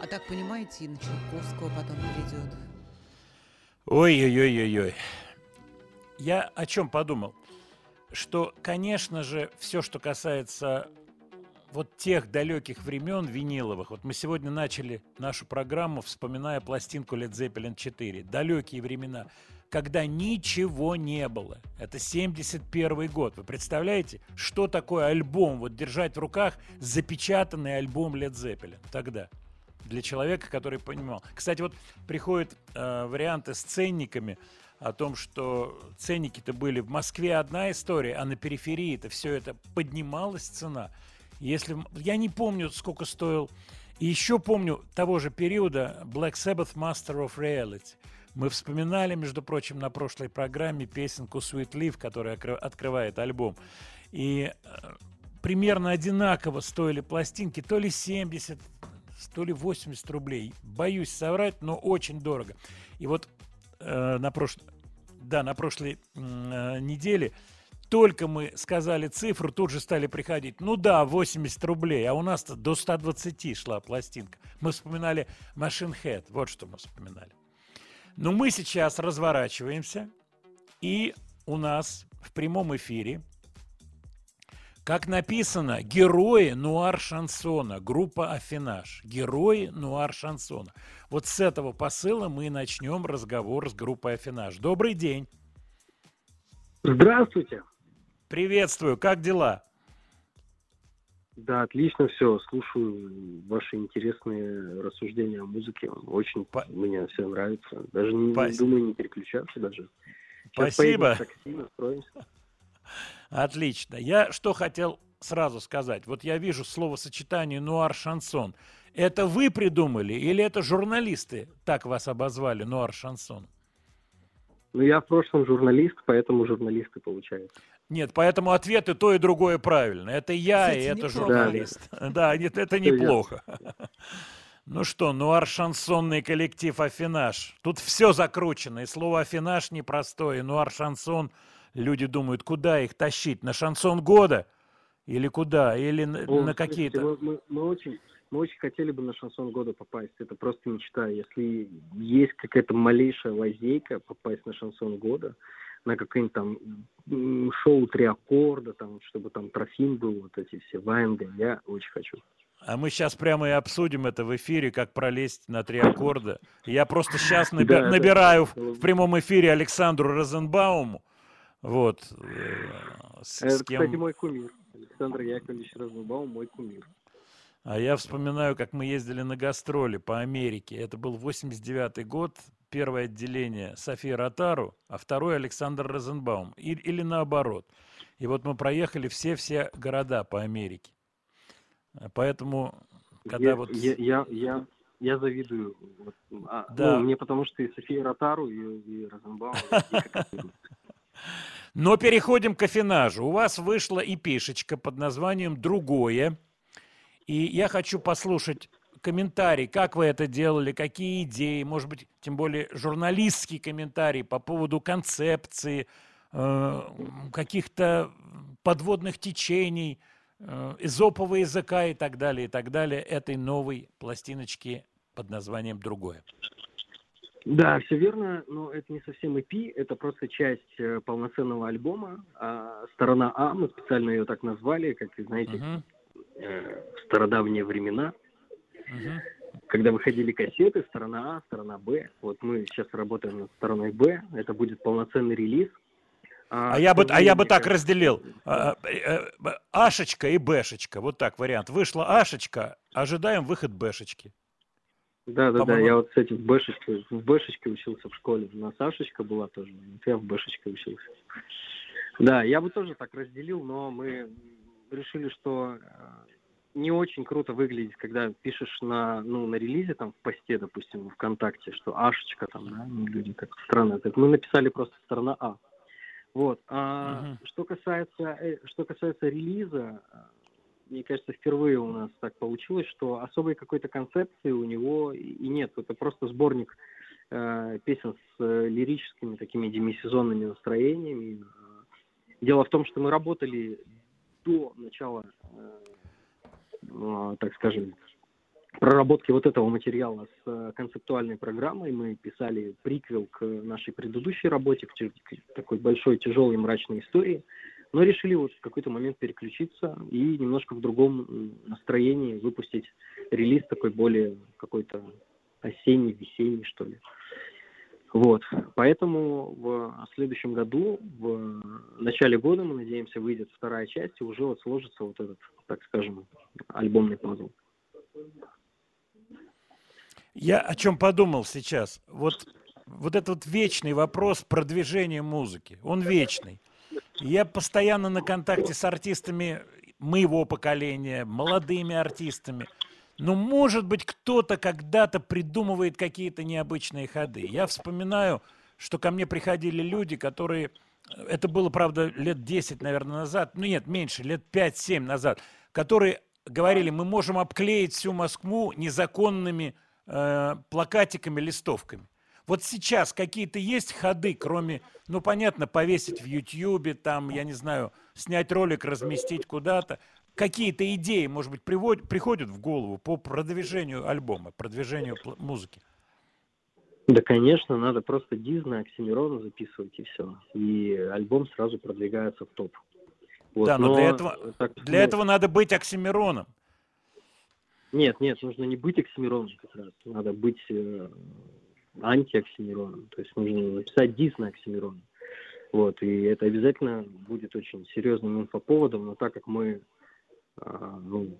А так, понимаете, и на Чайковского потом придет? Ой-ой-ой-ой-ой. Я о чем подумал? Что, конечно же, все, что касается вот тех далеких времен виниловых. Вот мы сегодня начали нашу программу, вспоминая пластинку Led Zeppelin 4. Далекие времена, когда ничего не было. Это 71 год. Вы представляете, что такое альбом? Вот держать в руках запечатанный альбом Led Zeppelin тогда. Для человека, который понимал. Кстати, вот приходят э, варианты с ценниками о том, что ценники-то были в Москве одна история, а на периферии-то все это поднималась цена. Если я не помню, сколько стоил. И еще помню того же периода Black Sabbath Master of Reality. Мы вспоминали, между прочим, на прошлой программе песенку Sweet Leaf, которая открывает альбом. И э, примерно одинаково стоили пластинки, то ли 70, то ли 80 рублей. Боюсь соврать, но очень дорого. И вот э, на прошлой, да, на прошлой э, неделе только мы сказали цифру, тут же стали приходить. Ну да, 80 рублей, а у нас-то до 120 шла пластинка. Мы вспоминали Machine Head, вот что мы вспоминали. Но мы сейчас разворачиваемся, и у нас в прямом эфире, как написано, герои нуар-шансона, группа Афинаж. Герои нуар-шансона. Вот с этого посыла мы и начнем разговор с группой Афинаж. Добрый день. Здравствуйте. Приветствую. Как дела? Да, отлично все. Слушаю ваши интересные рассуждения о музыке. Очень Па- мне все нравится. Даже не, не Спасибо. думаю не переключаться даже. Сейчас Спасибо. поедем в такси, настроимся. Отлично. Я что хотел сразу сказать. Вот я вижу словосочетание нуар-шансон. Это вы придумали или это журналисты так вас обозвали, нуар-шансон? Ну, я в прошлом журналист, поэтому журналисты получается. Нет, поэтому ответ и то, и другое правильно. Это я, Кстати, и это неплохо. журналист. Да, нет, это неплохо. Ну что, нуар-шансонный коллектив Афинаж. Тут все закручено, и слово Афинаж непростое, и нуар-шансон. Люди думают, куда их тащить? На шансон года? Или куда? Или на, О, на какие-то... Мы, мы- мы очень, мы очень хотели бы на шансон года попасть. Это просто мечта. Если есть какая-то малейшая лазейка попасть на шансон года, на какое-нибудь там шоу три аккорда, там, чтобы там Трофим был, вот эти все Ваенга, я очень хочу. А мы сейчас прямо и обсудим это в эфире, как пролезть на три аккорда. Я просто сейчас Да, это- набираю это- в прямом эфире Александру Розенбауму. Вот. э, с- Это, с кем- кстати, мой кумир. Александр Яковлевич Розенбаум, мой кумир. А я вспоминаю, как мы ездили на гастроли по Америке. Это был 89 год, первое отделение София Ротару, а второе Александр Розенбаум. И- или наоборот. И вот мы проехали все-все города по Америке. А Поэтому, когда я, вот... я, я, я, я завидую. Вот, а, Да. ну, мне потому что и София Ротару, и, и Розенбаум. Но переходим к афинажу. У вас вышла и пишечка под названием «Другое». И я хочу послушать комментарий, как вы это делали, какие идеи, может быть, тем более журналистский комментарий по поводу концепции, э, каких-то подводных течений, эзопового языка и так далее, и так далее, этой новой пластиночки под названием «Другое». Да, все верно, но это не совсем EP, это просто часть э, полноценного альбома. А сторона А, мы специально ее так назвали, как вы знаете, Мгм, э, в стародавние времена, мгм. когда выходили кассеты, сторона А, сторона Б. Вот мы сейчас работаем над стороной Б, это будет полноценный релиз. А я бы, а я бы так разделил. А, э, э, Ашечка и Бэшечка. Вот так вариант. Вышла Ашечка, ожидаем выход Бэшечки. Да, да, да, я вот, кстати, в Бэшечке, в Бэшечке учился в школе. У нас Сашечка была тоже, вот я в Бэшечке учился. Да, я бы тоже так разделил, но мы решили, что э, не очень круто выглядит, когда пишешь на, ну, на релизе, там, в посте, допустим, в ВКонтакте, что Ашечка там, да, ну, люди как странно. Так мы написали просто сторона А. Вот. А Мгм. что касается, э, что касается релиза, э, мне кажется, впервые у нас так получилось, что особой какой-то концепции у него и нет. Это просто сборник э, песен с э, лирическими такими демисезонными настроениями. Э, Дело в том, что мы работали до начала, э, э, так скажем, проработке вот этого материала с э, концептуальной программой. Мы писали приквел к нашей предыдущей работе, к, такой большой, тяжелой, мрачной истории. Но решили вот в какой-то момент переключиться и немножко в другом настроении выпустить релиз такой более какой-то осенний, весенний, что ли. Вот. Поэтому в следующем году, в начале года, мы надеемся, выйдет вторая часть, и уже вот сложится вот этот, так скажем, альбомный пазл. Я о чем подумал сейчас. Вот, вот этот вот вечный вопрос продвижения музыки. Он вечный. Я постоянно на контакте с артистами моего поколения, молодыми артистами. Но, может быть, кто-то когда-то придумывает какие-то необычные ходы. Я вспоминаю, что ко мне приходили люди, которые... Это было, правда, лет 10, наверное, назад. Ну, нет, меньше, лет 5-7 назад. Которые говорили, мы можем обклеить всю Москву незаконными э, плакатиками, листовками. Вот сейчас какие-то есть ходы, кроме, ну, понятно, повесить в Ютьюбе, там, я не знаю, снять ролик, разместить куда-то. Какие-то идеи, может быть, приводят, приходят в голову по продвижению альбома, продвижению музыки? Да, конечно, надо просто диз на Оксимирона записывать и все. И альбом сразу продвигается в топ. Вот, да, но, для, этого, так, для ну, этого надо быть Оксимироном. Нет, нет, нужно не быть Оксимироном как раз. Надо быть э, анти-Оксимироном. То есть нужно написать диз на Оксимирона. Вот, и это обязательно будет очень серьезным инфоповодом, но так как мы, а, ну,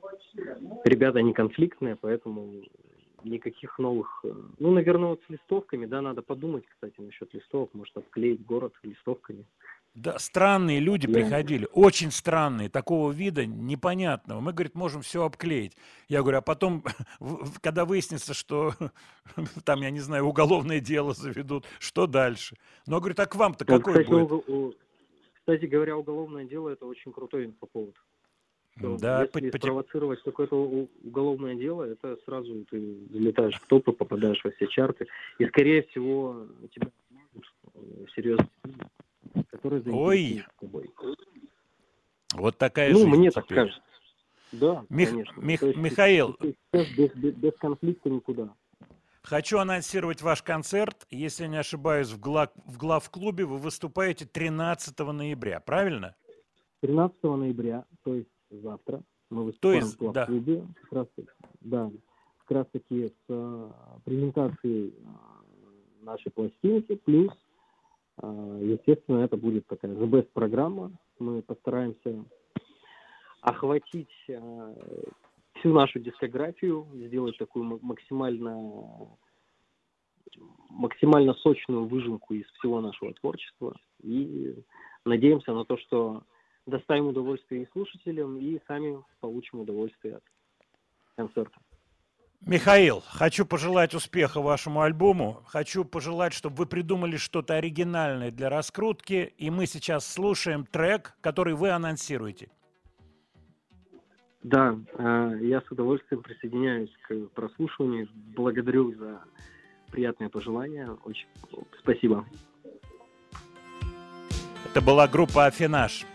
ребята не конфликтные, поэтому никаких новых... э, Ну, наверное, вот с листовками, да, надо подумать, кстати, насчет листовок, может, обклеить город листовками. Да, странные люди Да. приходили, очень странные, такого вида непонятного. Мы, говорит, можем все обклеить. Я говорю, а потом, когда выяснится, что там, я не знаю, уголовное дело заведут, что дальше? Ну, говорит, а к вам-то Вот, какой кстати, будет? у- кстати говоря, уголовное дело это очень крутой инфоповод. Да, если пот- поте- спровоцировать какое-то уголовное дело, это сразу ты залетаешь в топы, попадаешь во все чарты, и скорее всего тебя серьезно, которые Ой. тобой. Вот такая Ну, жизнь мне так теперь. кажется. Да, Мих- конечно. Мих- То есть Михаил. без, без- без конфликта никуда. Хочу анонсировать ваш концерт. Если не ошибаюсь, в, гла- в главклубе вы выступаете 13 ноября, правильно? 13 ноября, то есть завтра, мы То выступаем есть, в да. клубе, как раз, да, как раз таки с э, презентацией э, нашей пластинки, плюс, естественно, это будет такая The Best программа. Мы постараемся охватить э, всю нашу дискографию, сделать такую ма- максимально максимально сочную выжимку из всего нашего творчества и надеемся на то, что доставим удовольствие и слушателям, и сами получим удовольствие от концерта. Михаил, хочу пожелать успеха вашему альбому. Хочу пожелать, чтобы вы придумали что-то оригинальное для раскрутки. И мы сейчас слушаем трек, который вы анонсируете. Да, э, я с удовольствием присоединяюсь к прослушиванию. Благодарю за приятные пожелания. Очень спасибо. Это была группа «Афинаж».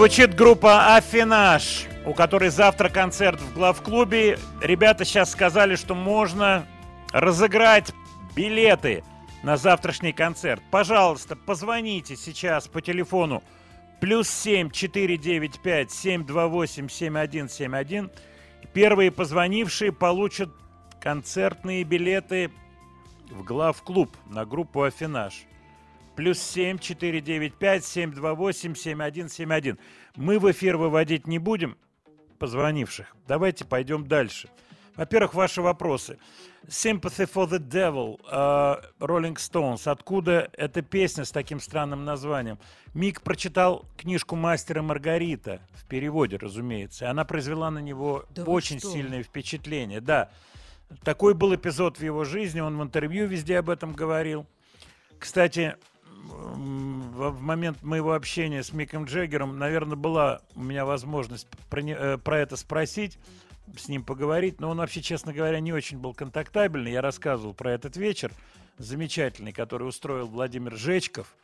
Звучит группа Афинаж, у которой завтра концерт в главклубе. Ребята сейчас сказали, что можно разыграть билеты на завтрашний концерт. Пожалуйста, позвоните сейчас по телефону плюс 7 495 728 7171. Первые позвонившие получат концертные билеты в главклуб на группу Афинаж. Плюс 7 495 728 7171. Мы в эфир выводить не будем позвонивших. Давайте пойдем дальше. Во-первых, ваши вопросы. Sympathy for the Devil, э, Rolling Stones. Откуда эта песня с таким странным названием? Мик прочитал книжку «Мастера Маргарита» в переводе, разумеется. Она произвела на него Да очень что? сильное впечатление. Да, такой был эпизод в его жизни. Он в интервью везде об этом говорил. Кстати, в момент моего общения с Миком Джеггером, наверное, была у меня возможность про, не- э, про это спросить, с ним поговорить, но он вообще, честно говоря, не очень был контактабельный. Я рассказывал про этот вечер замечательный, который устроил Владимир Жечков,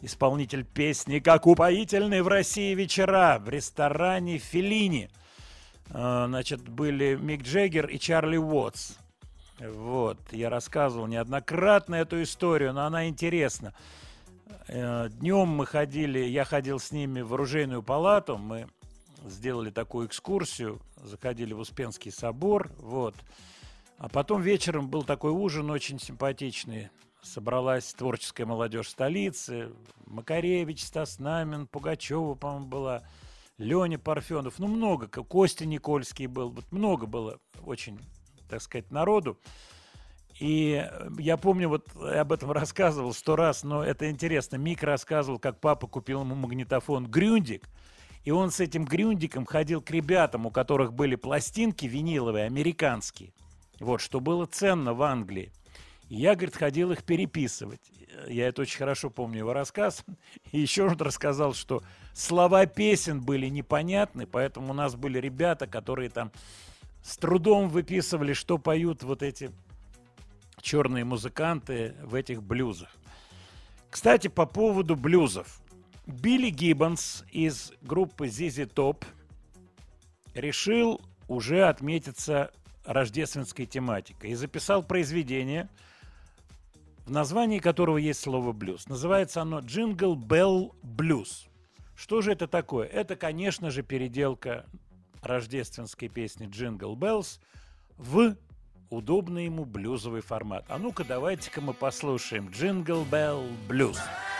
исполнитель песни «Как упоительные в России вечера» в ресторане «Феллини». Э, Значит, были Мик Джеггер и Чарли Уотс. Вот, я рассказывал неоднократно эту историю, но она интересна. Днем мы ходили, я ходил с ними в оружейную палату, мы сделали такую экскурсию, заходили в Успенский собор, вот. А потом вечером был такой ужин очень симпатичный. Собралась творческая молодежь столицы, Макаревич, Стас Намин, Пугачева, по-моему, была, Леня Парфенов, ну много, Ко- Костя Никольский был, вот много было очень, так сказать, народу. И э, я помню, вот я об этом рассказывал сто раз, но это интересно. Мик рассказывал, как папа купил ему магнитофон Грюндик, и он с этим Грюндиком ходил к ребятам, у которых были пластинки виниловые, американские. Вот, что было ценно в Англии. И я, говорит, ходил их переписывать. Я это очень хорошо помню, его рассказ. И еще он рассказал, что слова песен были непонятны, поэтому у нас были ребята, которые там с трудом выписывали, что поют вот эти черные музыканты в этих блюзах. Кстати, по поводу блюзов. Билли Гиббонс из группы ZZ Top решил уже отметиться рождественской тематикой и записал произведение, в названии которого есть слово блюз. Называется оно «Jingle Bell Blues». Что же это такое? Это, конечно же, переделка рождественской песни «Jingle Bells» в удобный ему блюзовый формат. А ну-ка, давайте-ка мы послушаем «Jingle Bell Blues». Well,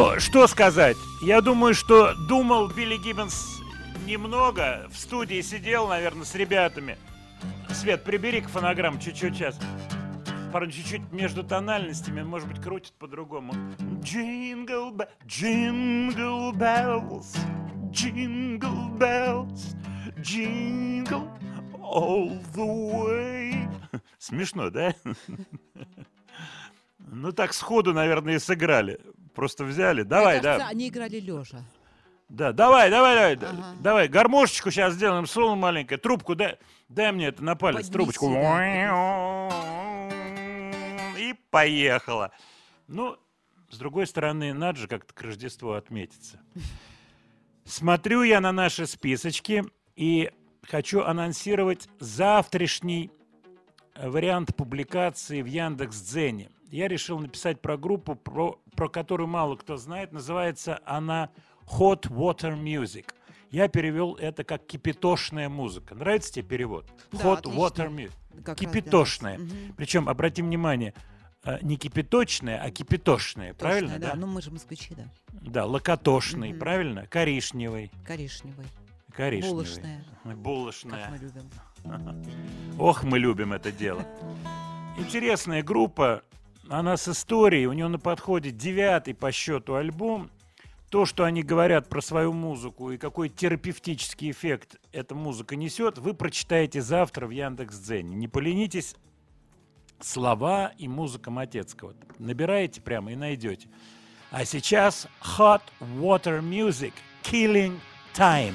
Ну, что сказать? Я думаю, что думал Билли Гиббонс немного. В студии сидел, наверное, с ребятами. Свет, прибери к фонограмм чуть-чуть сейчас. Пардон, чуть-чуть между тональностями, может быть, крутит по-другому. Jingle, be- jingle bells, jingle bells, jingle all the way. Смешно, да? Ну так сходу, наверное, и сыграли. Просто взяли. Давай, Мне кажется, да. они играли лежа. Да, давай, давай, давай, да- Ага. давай, гармошечку сейчас сделаем, соло маленькое, трубку, дай, дай мне это на палец, Поднеси, трубочку. И поехала. Ну, с другой стороны, надо же как-то к Рождеству отметиться. Смотрю я на наши списочки и хочу анонсировать завтрашний э, вариант публикации в Яндекс.Дзене. Я решил написать про группу, про, про которую мало кто знает. Называется она Hot Water Music. Я перевел это как кипятошная музыка. Нравится тебе перевод? Да, Hot отлично. Water Music. Как раз Кипятошная. нас. Мгм. Причем, обрати внимание, э, не кипяточная, а кипятошная. Правильно, Точно, да? Ну, мы же москвичи, да. Да, локотошный, Мгм. правильно? Коричневый. Коричневый. Коричневый. Булочная, Булочная. как мы любим. Ох, мы любим это дело. Интересная группа, она с историей, у нее на подходе девятый по счету альбом. То, что они говорят про свою музыку и какой терапевтический эффект эта музыка несет, вы прочитаете завтра в Яндекс.Дзене. Не поленитесь, слова и музыка Матецкого. Набираете прямо и найдете. А сейчас Hot Water Music Killing Time.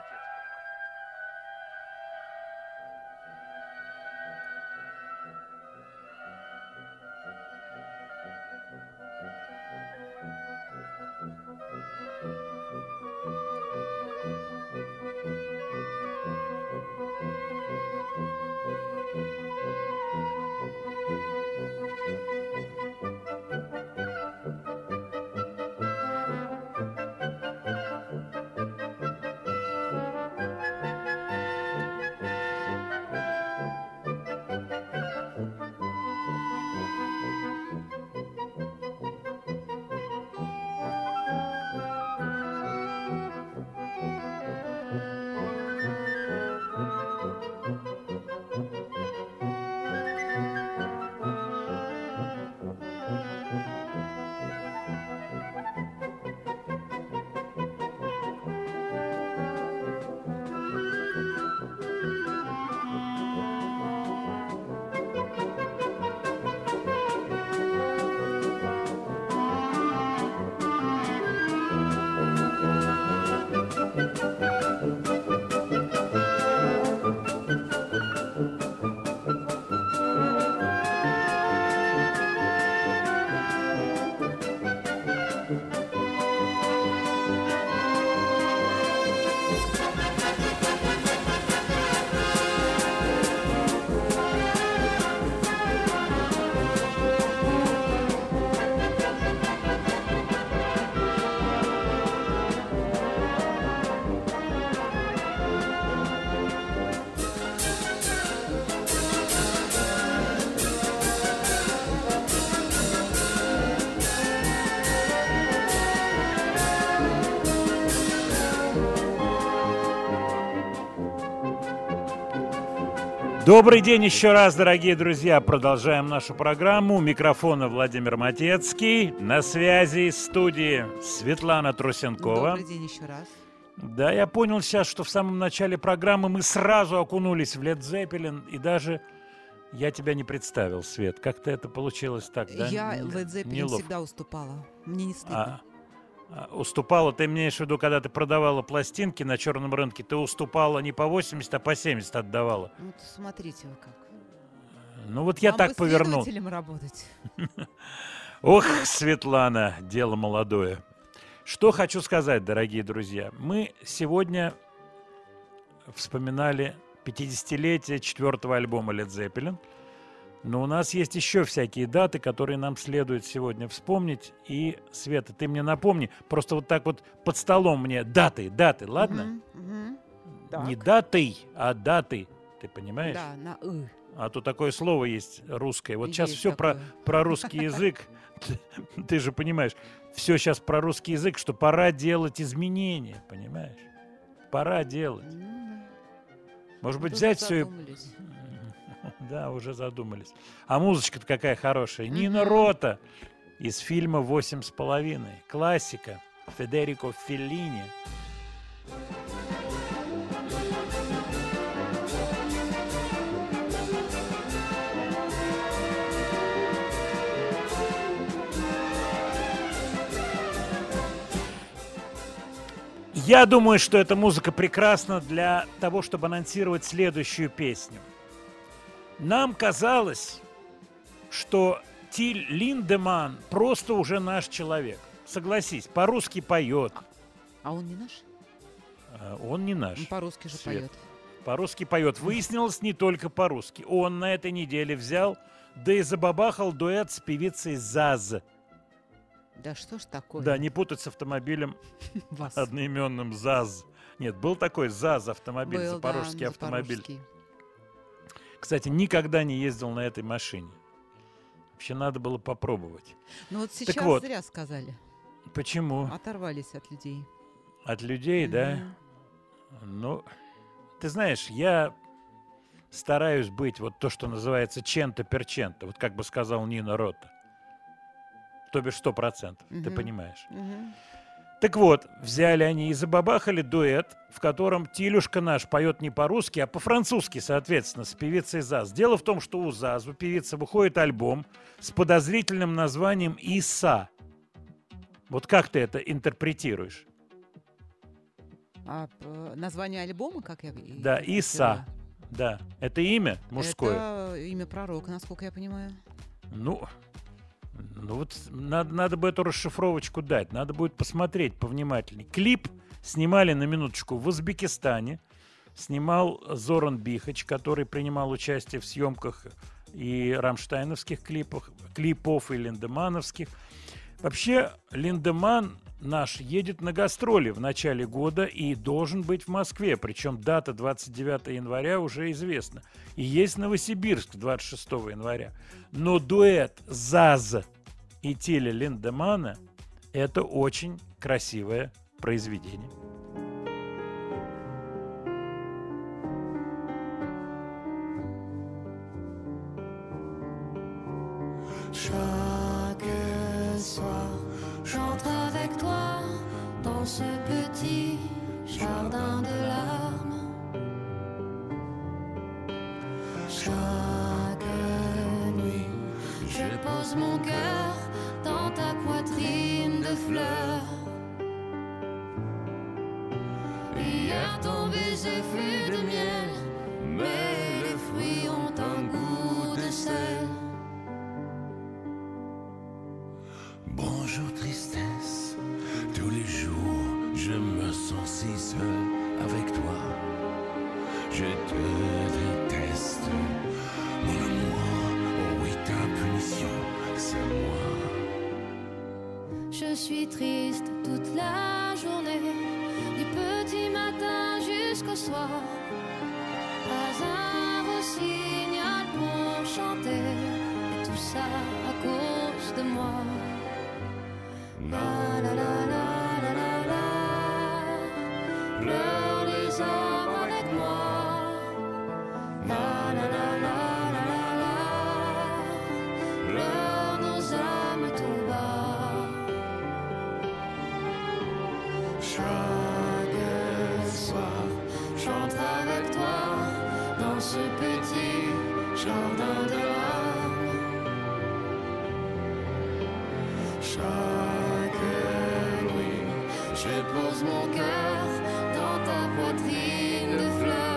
Добрый день еще раз, дорогие друзья. Продолжаем нашу программу. У микрофона Владимир Матецкий. На связи из студии Светлана Трусенкова. Добрый день еще раз. Да, я понял сейчас, что в самом начале программы мы сразу окунулись в Лед Зеппелин, и даже я тебя не представил, Свет. Как-то это получилось так, да? Я Н- Led Zeppelin неловко. всегда уступала. Мне не стыдно. А, уступала, ты имеешь в виду, когда ты продавала пластинки на черном рынке, ты уступала не по 80, а по 70 отдавала. Ну, Вот смотрите вы как. Ну вот я Вам так бы повернул. работать. Ох, Светлана, дело молодое. Что хочу сказать, дорогие друзья. Мы сегодня вспоминали 50-летие четвертого альбома Led Zeppelin. Но у нас есть еще всякие даты, которые нам следует сегодня вспомнить. И, Света, ты мне напомни, просто вот так вот под столом мне даты, даты, ладно? Мгм, мгм. Не даты, а даты. Ты понимаешь? Да, на «ы». А то такое слово есть русское. Вот сейчас Есть все про, такое. про русский язык. Ты, же понимаешь, все сейчас про русский язык, что пора делать изменения, понимаешь? Пора делать. Ну. Может быть, Вот взять все и... Да, уже задумались. А музычка-то какая хорошая. Нина. Рота из фильма «Восемь с половиной». Классика. Федерико Феллини. Я думаю, что эта музыка прекрасна для того, чтобы анонсировать следующую песню. Нам казалось, что Тиль Линдеман просто уже наш человек. Согласись, по-русски поет. А он не наш? А Он не наш. Он по-русски же Свет. поет. По-русски поет. Выяснилось не только по-русски. Он на этой неделе взял, да и забабахал дуэт с певицей Заз. Да что ж такое? Да, не путать с автомобилем Вас. одноименным ЗАЗ. Нет, был такой ЗАЗ автомобиль, Был, да, запорожский автомобиль. запорожский. Кстати, никогда не ездил на этой машине. Вообще надо было попробовать. Ну вот сейчас вот. зря сказали. Почему? Оторвались от людей. От людей, да? Мгм. Ну, ты знаешь, я стараюсь быть вот то, что называется чента перчента, вот как бы сказал Нина Рота. То бишь сто процентов, ты Мгм. понимаешь. Мгм. Так вот, взяли они и забабахали дуэт, в котором Тилюшка наш поет не по-русски, а по-французски, соответственно, с певицей ЗАЗ. Дело в том, что у ЗАЗ, у певицы, выходит альбом с подозрительным названием «Иса». Вот как ты это интерпретируешь? А название альбома, как я Да? Иса. Да, это имя мужское. Это имя пророка, насколько я понимаю. Ну, ну вот надо, надо бы эту расшифровочку дать. Надо будет посмотреть повнимательней. Клип снимали на минуточку в Узбекистане. Снимал Зоран Бихач, который принимал участие в съемках и рамштайновских клипах, клипов и линдемановских. Вообще, Линдеман наш едет на гастроли в начале года и должен быть в Москве. Причем дата 29 января уже известна. И есть Новосибирск 26 января. Но дуэт ЗАЗ и Тиля Линдемана – это очень красивое произведение. Chaque soir, j'entre avec toi dans ce petit jardin de larmes. Chaque nuit, je pose mon cœur dans ta poitrine de fleurs. Hier, ton baiser fut de miel, mais sens si seul avec toi. Je te déteste, mon amour, oh oui ta punition, c'est moi. Je suis triste toute la journée, du petit matin jusqu'au soir. Pas un rossignol pour chanter, et tout ça à cause de moi. La la la la pleurent les hommes avec moi. La la la la la la pleurent nos âmes tout bas. Chaque soir, chante avec toi dans ce petit jardin de l'âme. Chaque nuit, je mon cœur. up what in the flood.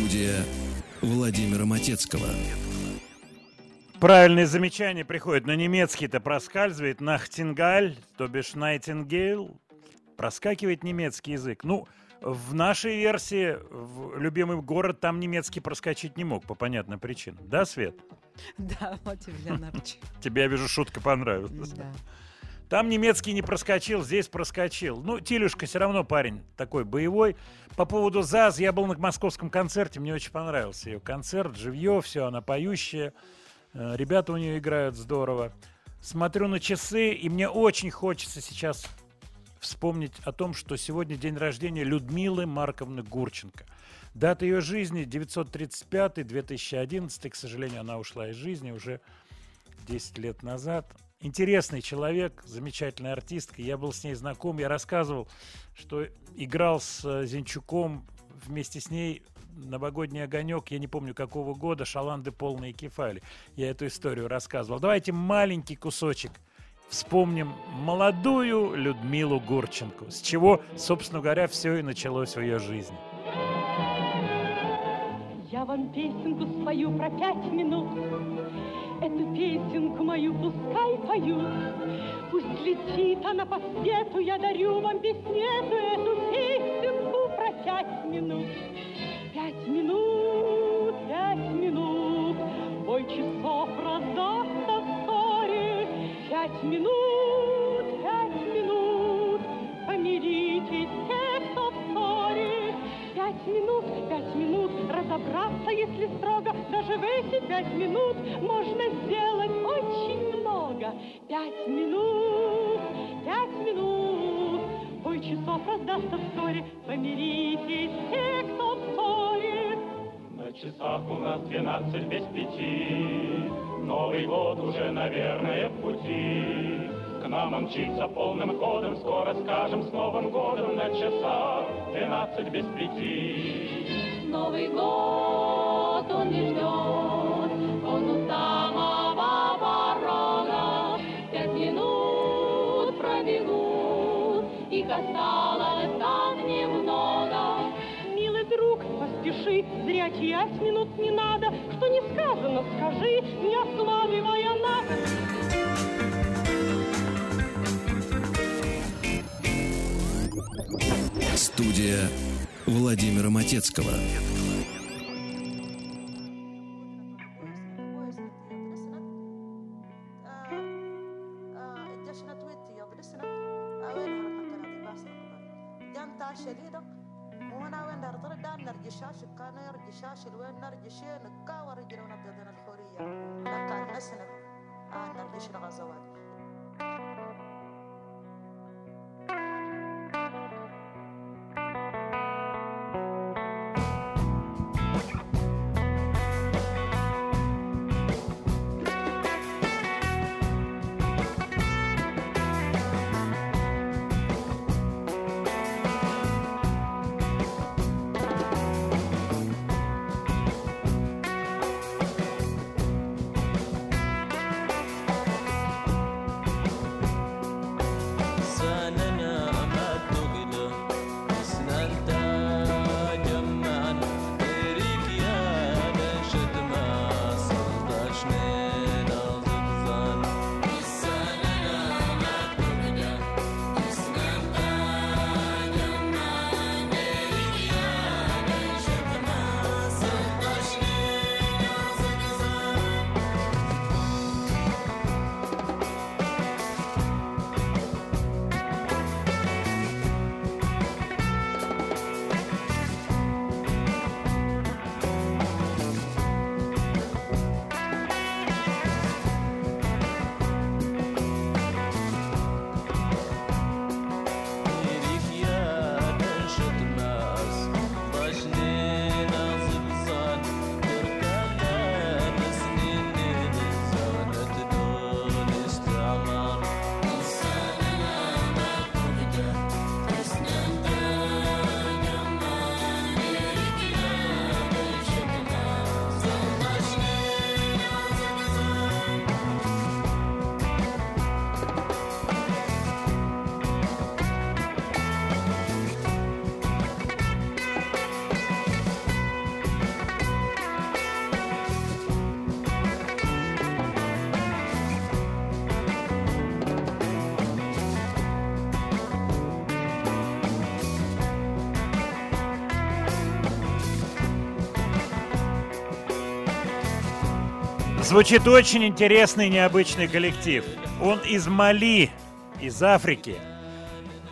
Студия Владимира Матецкого. Правильные замечания приходят на немецкий-то проскальзывает. Нахтингаль, то бишь Найтингейл. Проскакивает немецкий язык. Ну, в нашей версии в любимый город там немецкий проскочить не мог по понятным причинам. Да, Свет? Да, Владимир Леонардович. Тебе, я вижу, шутка понравилась. Да. Там немецкий не проскочил, здесь проскочил. Ну, Тилюшка все равно парень такой боевой. По поводу ЗАЗ, я был на московском концерте, мне очень понравился ее концерт, живье, все, она поющая. Э, Ребята у нее играют здорово. Смотрю на часы, и мне очень хочется сейчас вспомнить о том, что сегодня день рождения Людмилы Марковны Гурченко. Дата ее жизни 935-2011. К сожалению, она ушла из жизни уже 10 лет назад. Интересный человек, замечательная артистка. Я был с ней знаком, я рассказывал, что играл с э, Зинчуком вместе с ней новогодний огонек, я не помню какого года, шаланды полные кефали. Я эту историю рассказывал. Давайте маленький кусочек вспомним молодую Людмилу Гурченко, с чего, собственно говоря, все и началось в ее жизни. Я вам песенку спою про пять минут. Эту песенку мою пускай поют. Пусть летит она по свету, я дарю вам песнету эту песенку про пять минут. Пять минут, пять минут, бой часов раздастся вскоре. Пять минут, пять минут, помиритесь те, кто в ссоре. Пять минут, пять минут, разобраться, если строго, даже в эти пять минут можно сделать очень много. Пять минут, пять минут, бой часов раздастся вскоре, помиритесь те, кто в ссоре. На часах у нас двенадцать без пяти, Новый год уже, наверное, в пути. К нам он мчится полным ходом, Скоро скажем с Новым годом На часах двенадцать без пяти. Новый год он не ждет, он у самого порога. Пять минут пробегут, их осталось так немного. Милый друг, поспеши, зря терять минут не надо, что не сказано, скажи, не откладывая на год. Студия Владимира Матецкого. Звучит очень интересный необычный коллектив. Он из Мали, из Африки.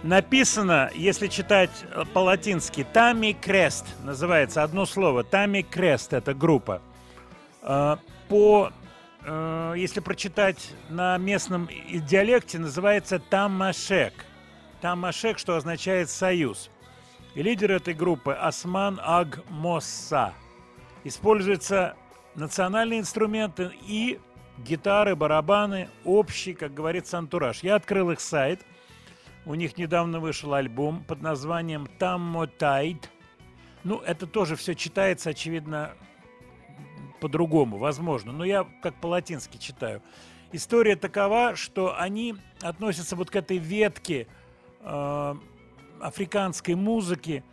Написано, если читать э, по-латински, Тами Крест называется одно слово. Тами Крест это группа. Э, По, э, если прочитать на местном диалекте, называется Тамашек. Тамашек, что означает союз. И лидер этой группы Осман Аг Мосса. Используются национальные инструменты и гитары, барабаны, общий, как говорится, антураж. Я открыл их сайт. У них недавно вышел альбом под названием Таммотайд. Ну, это тоже все читается, очевидно, по-другому, возможно. Но я как по-латински читаю. История такова, что они относятся вот к этой ветке э, африканской музыки,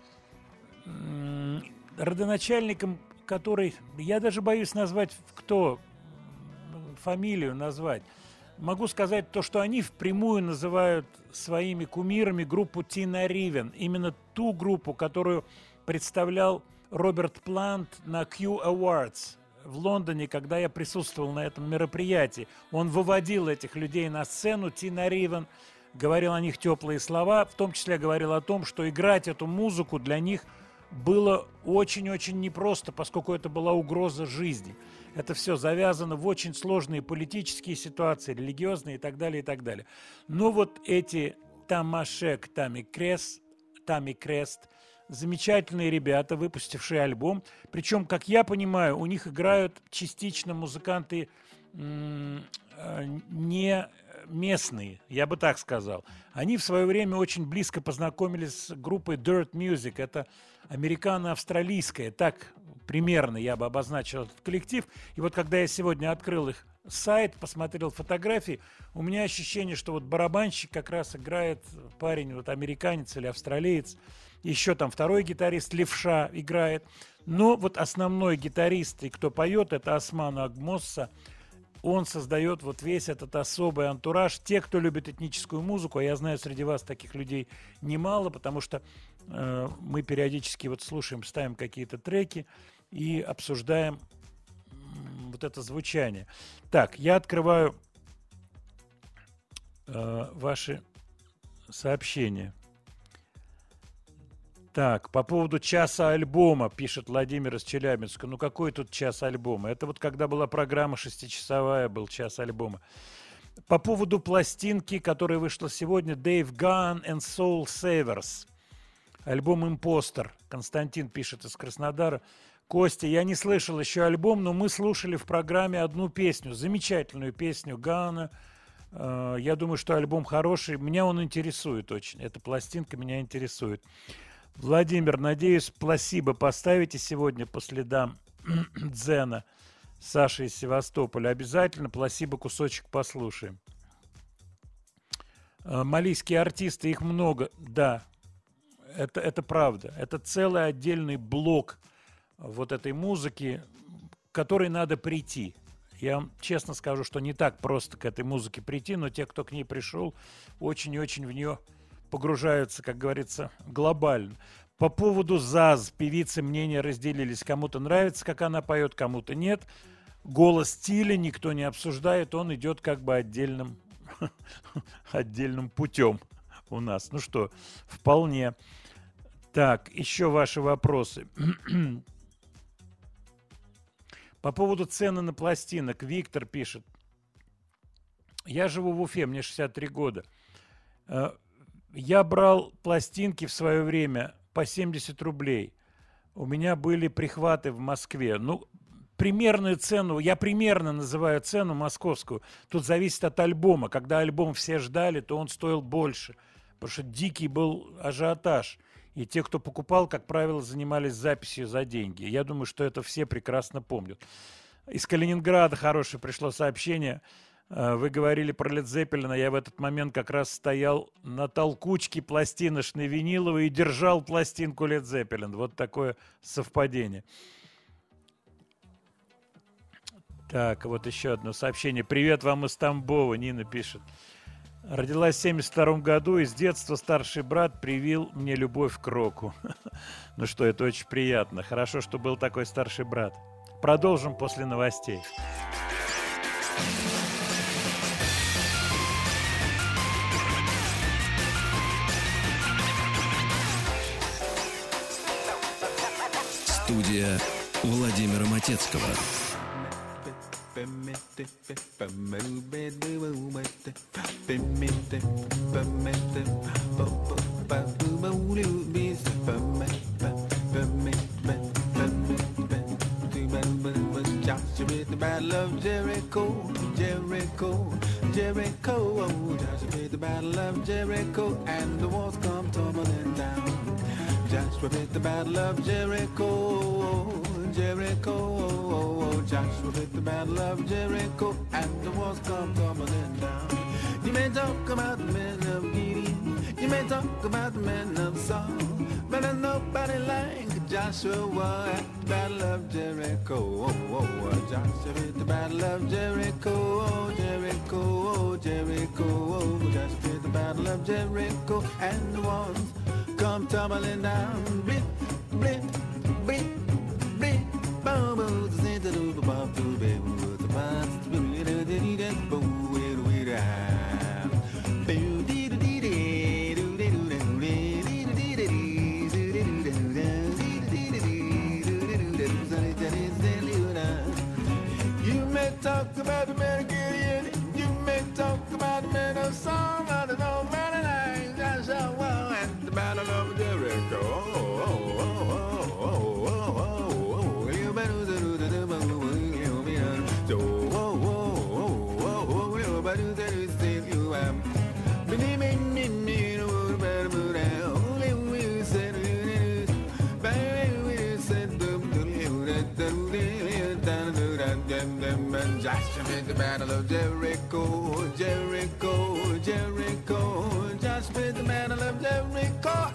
родоначальником которой, я даже боюсь назвать, кто, фамилию назвать. Могу сказать то, что они впрямую называют своими кумирами группу Тина Ривен. Именно ту группу, которую представлял Роберт Плант на Q Awards в Лондоне, когда я присутствовал на этом мероприятии. Он выводил этих людей на сцену, Тина Ривен, говорил о них теплые слова, в том числе говорил о том, что играть эту музыку для них было очень-очень непросто, поскольку это была угроза жизни. Это все завязано в очень сложные политические ситуации, религиозные и так далее, и так далее. Но вот эти Тамашек, Тами Крест, Тами Крест, замечательные ребята, выпустившие альбом. Причем, как я понимаю, у них играют частично музыканты э, не местные, я бы так сказал. Они в свое время очень близко познакомились с группой Dirt Music. Это американо-австралийская, так примерно я бы обозначил этот коллектив. И вот когда я сегодня открыл их сайт, посмотрел фотографии, у меня ощущение, что вот барабанщик как раз играет парень, вот американец или австралиец, еще там второй гитарист Левша играет. Но вот основной гитарист и кто поет, это Осман Агмосса. Он создает вот весь этот особый антураж. Те, кто любит этническую музыку, а я знаю среди вас таких людей немало, потому что э, мы периодически вот слушаем, ставим какие-то треки и обсуждаем вот это звучание. Так, я открываю э, ваши сообщения. Так, по поводу часа альбома, пишет Владимир из Челябинска. Ну, какой тут час альбома? Это вот когда была программа шестичасовая, был час альбома. По поводу пластинки, которая вышла сегодня, Dave Gunn and Soul Savers. Альбом «Импостер». Константин пишет из Краснодара. Костя, я не слышал еще альбом, но мы слушали в программе одну песню, замечательную песню Гана. Э, Я думаю, что альбом хороший. Меня он интересует очень. Эта пластинка меня интересует. Владимир, надеюсь, пласибо поставите сегодня по следам Дзена Саши из Севастополя. Обязательно пласибо кусочек послушаем. Э, Малийские артисты, их много, да, это, это правда. Это целый отдельный блок вот этой музыки, к которой надо прийти. Я вам честно скажу, что не так просто к этой музыке прийти, но те, кто к ней пришел, очень и очень в нее погружаются, как говорится, глобально. По поводу ЗАЗ певицы мнения разделились. Кому-то нравится, как она поет, кому-то нет. Голос стиля никто не обсуждает, он идет как бы отдельным, отдельным путем у нас. Ну что, вполне. Так, еще ваши вопросы. По поводу цены на пластинок. Виктор пишет. Я живу в Уфе, мне 63 года. Я брал пластинки в свое время по 70 рублей. У меня были прихваты в Москве. Ну, примерную цену, я примерно называю цену московскую. Тут зависит от альбома. Когда альбом все ждали, то он стоил больше. Потому что дикий был ажиотаж. И те, кто покупал, как правило, занимались записью за деньги. Я думаю, что это все прекрасно помнят. Из Калининграда хорошее пришло сообщение. Э, Вы говорили про Лед Зеппелина. Я в этот момент как раз стоял на толкучке пластиночной виниловой и держал пластинку Лед Зеппелин. Вот такое совпадение. Так, вот еще одно сообщение. Привет вам из Тамбова, Нина пишет. Родилась в 72 году, и с детства старший брат привил мне любовь к року. Ну что, это очень приятно. Хорошо, что был такой старший брат. Продолжим после новостей. Студия Владимира Матецкого. Joshua with the battle of Jericho, Jericho, Jericho. Oh, Joshua with the battle of Jericho, and the walls come tumbling down. Joshua with the battle of Jericho, Jericho. Joshua with the battle of Jericho, and the walls come tumbling down. You may talk about the men of Gideon, you may talk about the men of Saul, but there's nobody like Joshua at the battle of Jericho. Joshua at the battle of Jericho, oh, Jericho, oh, Jericho, oh, Joshua at the battle of Jericho, and the walls come tumbling down. Blip, blip, blip, blip. You may talk about the man of Gideon, you may talk about the man of song, I don't know, man Joshua with the battle of Jericho, Jericho, Jericho. Joshua with the battle of Jericho,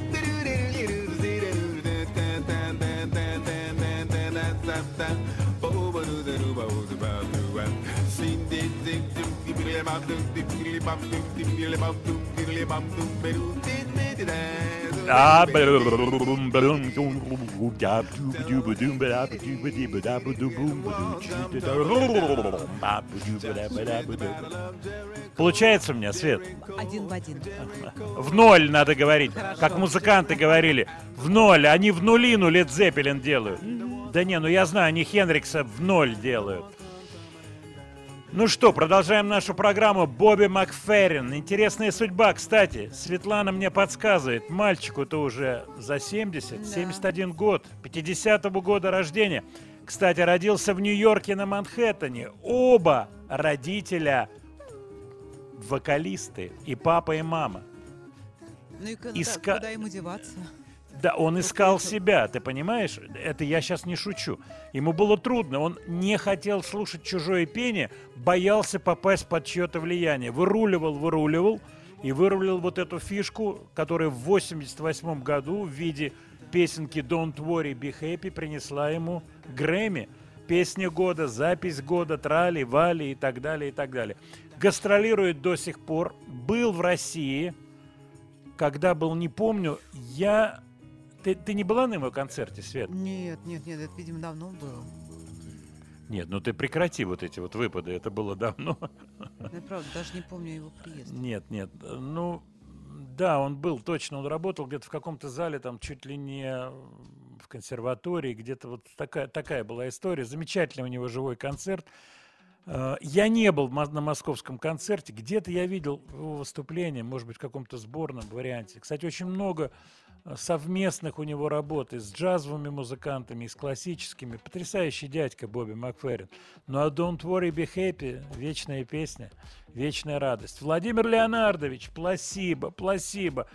А, Получается у меня, Свет? Один в один. В ноль надо говорить. Как музыканты говорили. В ноль. Они в нулину Лед Зеппелин делают. Да не, ну я знаю, они Хенрикса в ноль делают. Ну что, продолжаем нашу программу. Бобби Макферрин. Интересная судьба, кстати. Светлана мне подсказывает. Мальчику-то уже за 70, 71 год. 50-го года рождения. Кстати, родился в Нью-Йорке на Манхэттене. Оба родителя вокалисты. И папа, и мама. Ну и куда, Иска- куда ему деваться? Да, он искал себя, ты понимаешь? Это я сейчас не шучу. Ему было трудно, он не хотел слушать чужое пение, боялся попасть под чье-то влияние. Выруливал, выруливал и вырулил вот эту фишку, которая в 88 году в виде песенки «Don't Worry, Be Happy» принесла ему Грэмми. Песня года, запись года, трали, вали и так далее, и так далее. Гастролирует до сих пор. Был в России, когда был, не помню, я... Ты, ты не была на его концерте, Свет? Нет, нет, нет, это, видимо, давно было. Нет, ну ты прекрати вот эти вот выпады, это было давно. Я правда даже не помню его приезд. Нет, нет, ну да, он был точно, он работал где-то в каком-то зале, там чуть ли не в консерватории, где-то вот такая, такая была история. Замечательный у него живой концерт. Э, Я не был на московском концерте, где-то я видел его выступление, может быть, в каком-то сборном варианте. Кстати, очень много э, совместных у него работ и с джазовыми музыкантами, и с классическими. Потрясающий дядька Бобби Макферрин. Ну а Don't Worry Be Happy – вечная песня, вечная радость. Владимир Леонардович, пласибо, пласибо.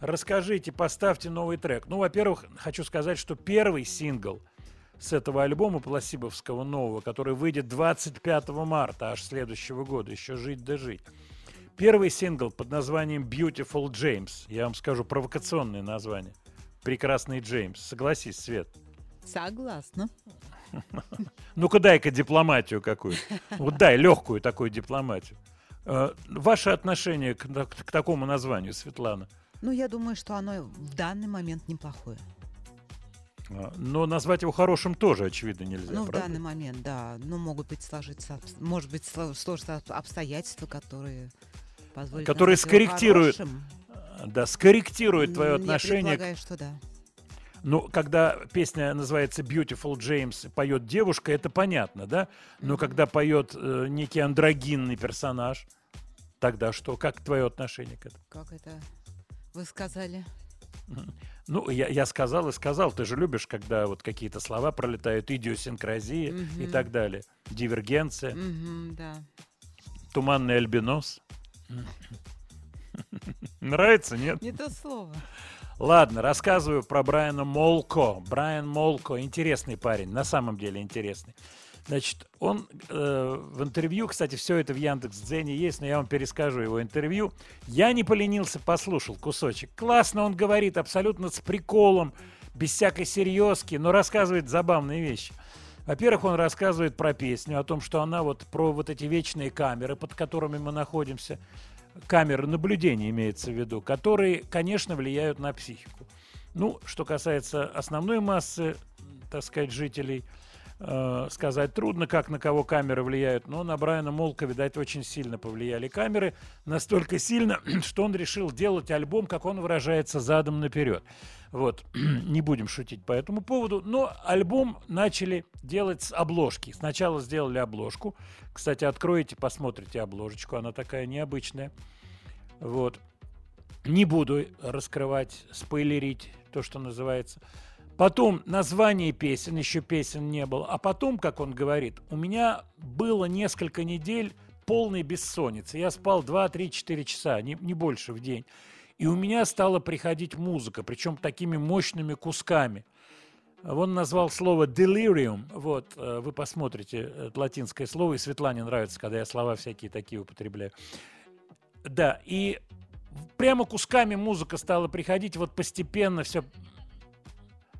Расскажите, поставьте новый трек. Ну, во-первых, хочу сказать, что первый сингл с этого альбома пласибовского нового, который выйдет 25 марта аж следующего года, еще жить да жить. Первый сингл под названием Beautiful James. Я вам скажу провокационное название. Прекрасный Джеймс. Согласись, Свет. Согласна. Ну-ка дай-ка дипломатию какую-то. Вот дай легкую такую дипломатию. Э, Ваше отношение к, к такому названию, Светлана? Ну, я думаю, что оно в данный момент неплохое. А, Но назвать его хорошим тоже, очевидно, нельзя, ну, в правда? данный момент, да. Ну, могут быть сложиться, может быть, сло- сложатся об- обстоятельства, которые позволят Которые скорректируют, э, да, скорректируют твое Я отношение к предполагаю, что да. Ну, когда песня называется Beautiful James, поет девушка, это понятно, да? Но когда поет э, некий андрогинный персонаж, тогда что? Как твое отношение к этому? Как это вы сказали? Ну, я, я сказал и сказал, ты же любишь, когда вот какие-то слова пролетают, идиосинкразия и Мгм. так далее. Дивергенция, Мгм, да. туманный альбинос. Нравится, нет? Не то слово. Ладно, рассказываю про Брайана Молко. Брайан Молко интересный парень, на самом деле интересный. Значит, он э, в интервью, кстати, все это в Яндекс.Дзене есть, но я вам перескажу его интервью. Я не поленился, послушал кусочек. Классно он говорит, абсолютно с приколом, без всякой серьезки, но рассказывает забавные вещи. Во-первых, он рассказывает про песню, о том, что она вот про вот эти вечные камеры, под которыми мы находимся, камеры наблюдения имеется в виду, которые, конечно, влияют на психику. Ну, что касается основной массы, так сказать, жителей, э, сказать трудно, как на кого камеры влияют, но на Брайана Молка, видать, очень сильно повлияли камеры, настолько сильно, что он решил делать альбом, как он выражается, задом наперед. Вот, не будем шутить по этому поводу, но альбом начали делать с обложки. Сначала сделали обложку. Кстати, откроете, посмотрите обложечку, она такая необычная. Вот. Не буду раскрывать, спойлерить то, что называется. Потом название песен, еще песен не было. А потом, как он говорит, у меня было несколько недель полной бессонницы. Я спал 2, 3, 4 часа, не, не больше в день. И у меня стала приходить музыка, причем такими мощными кусками. Он назвал слово delirium. Вот, э, вы посмотрите это латинское слово, и Светлане нравится, когда я слова всякие такие употребляю. Да, и прямо кусками музыка стала приходить, вот постепенно все...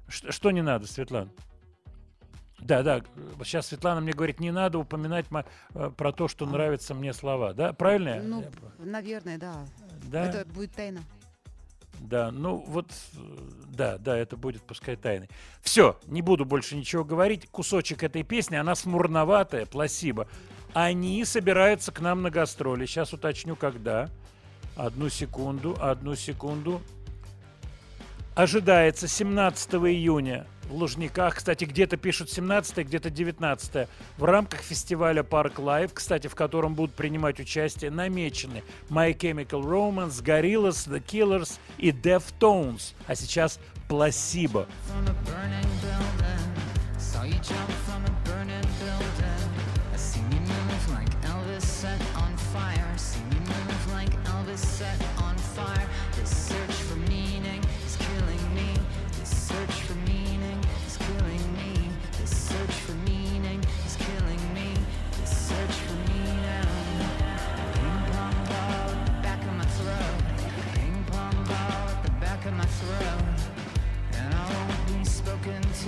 Что, что не надо, Светлана? Да, да, сейчас Светлана мне говорит, не надо упоминать э, про то, что нравятся мне слова, да? Правильно? Ну, я наверное, да. Да? Это будет тайна. Да, ну вот, э, да, да, это будет пускай тайной. Все, не буду больше ничего говорить. Кусочек этой песни, она смурноватая, пласиба. Они собираются к нам на гастроли. Сейчас уточню, когда. Одну секунду, одну секунду. Ожидается 17 июня в Лужниках. Кстати, где-то пишут 17, где-то 19. В рамках фестиваля Park Live, кстати, в котором будут принимать участие, намечены My Chemical Romance, Gorillaz, The Killers и Deftones. А сейчас Placebo. Saw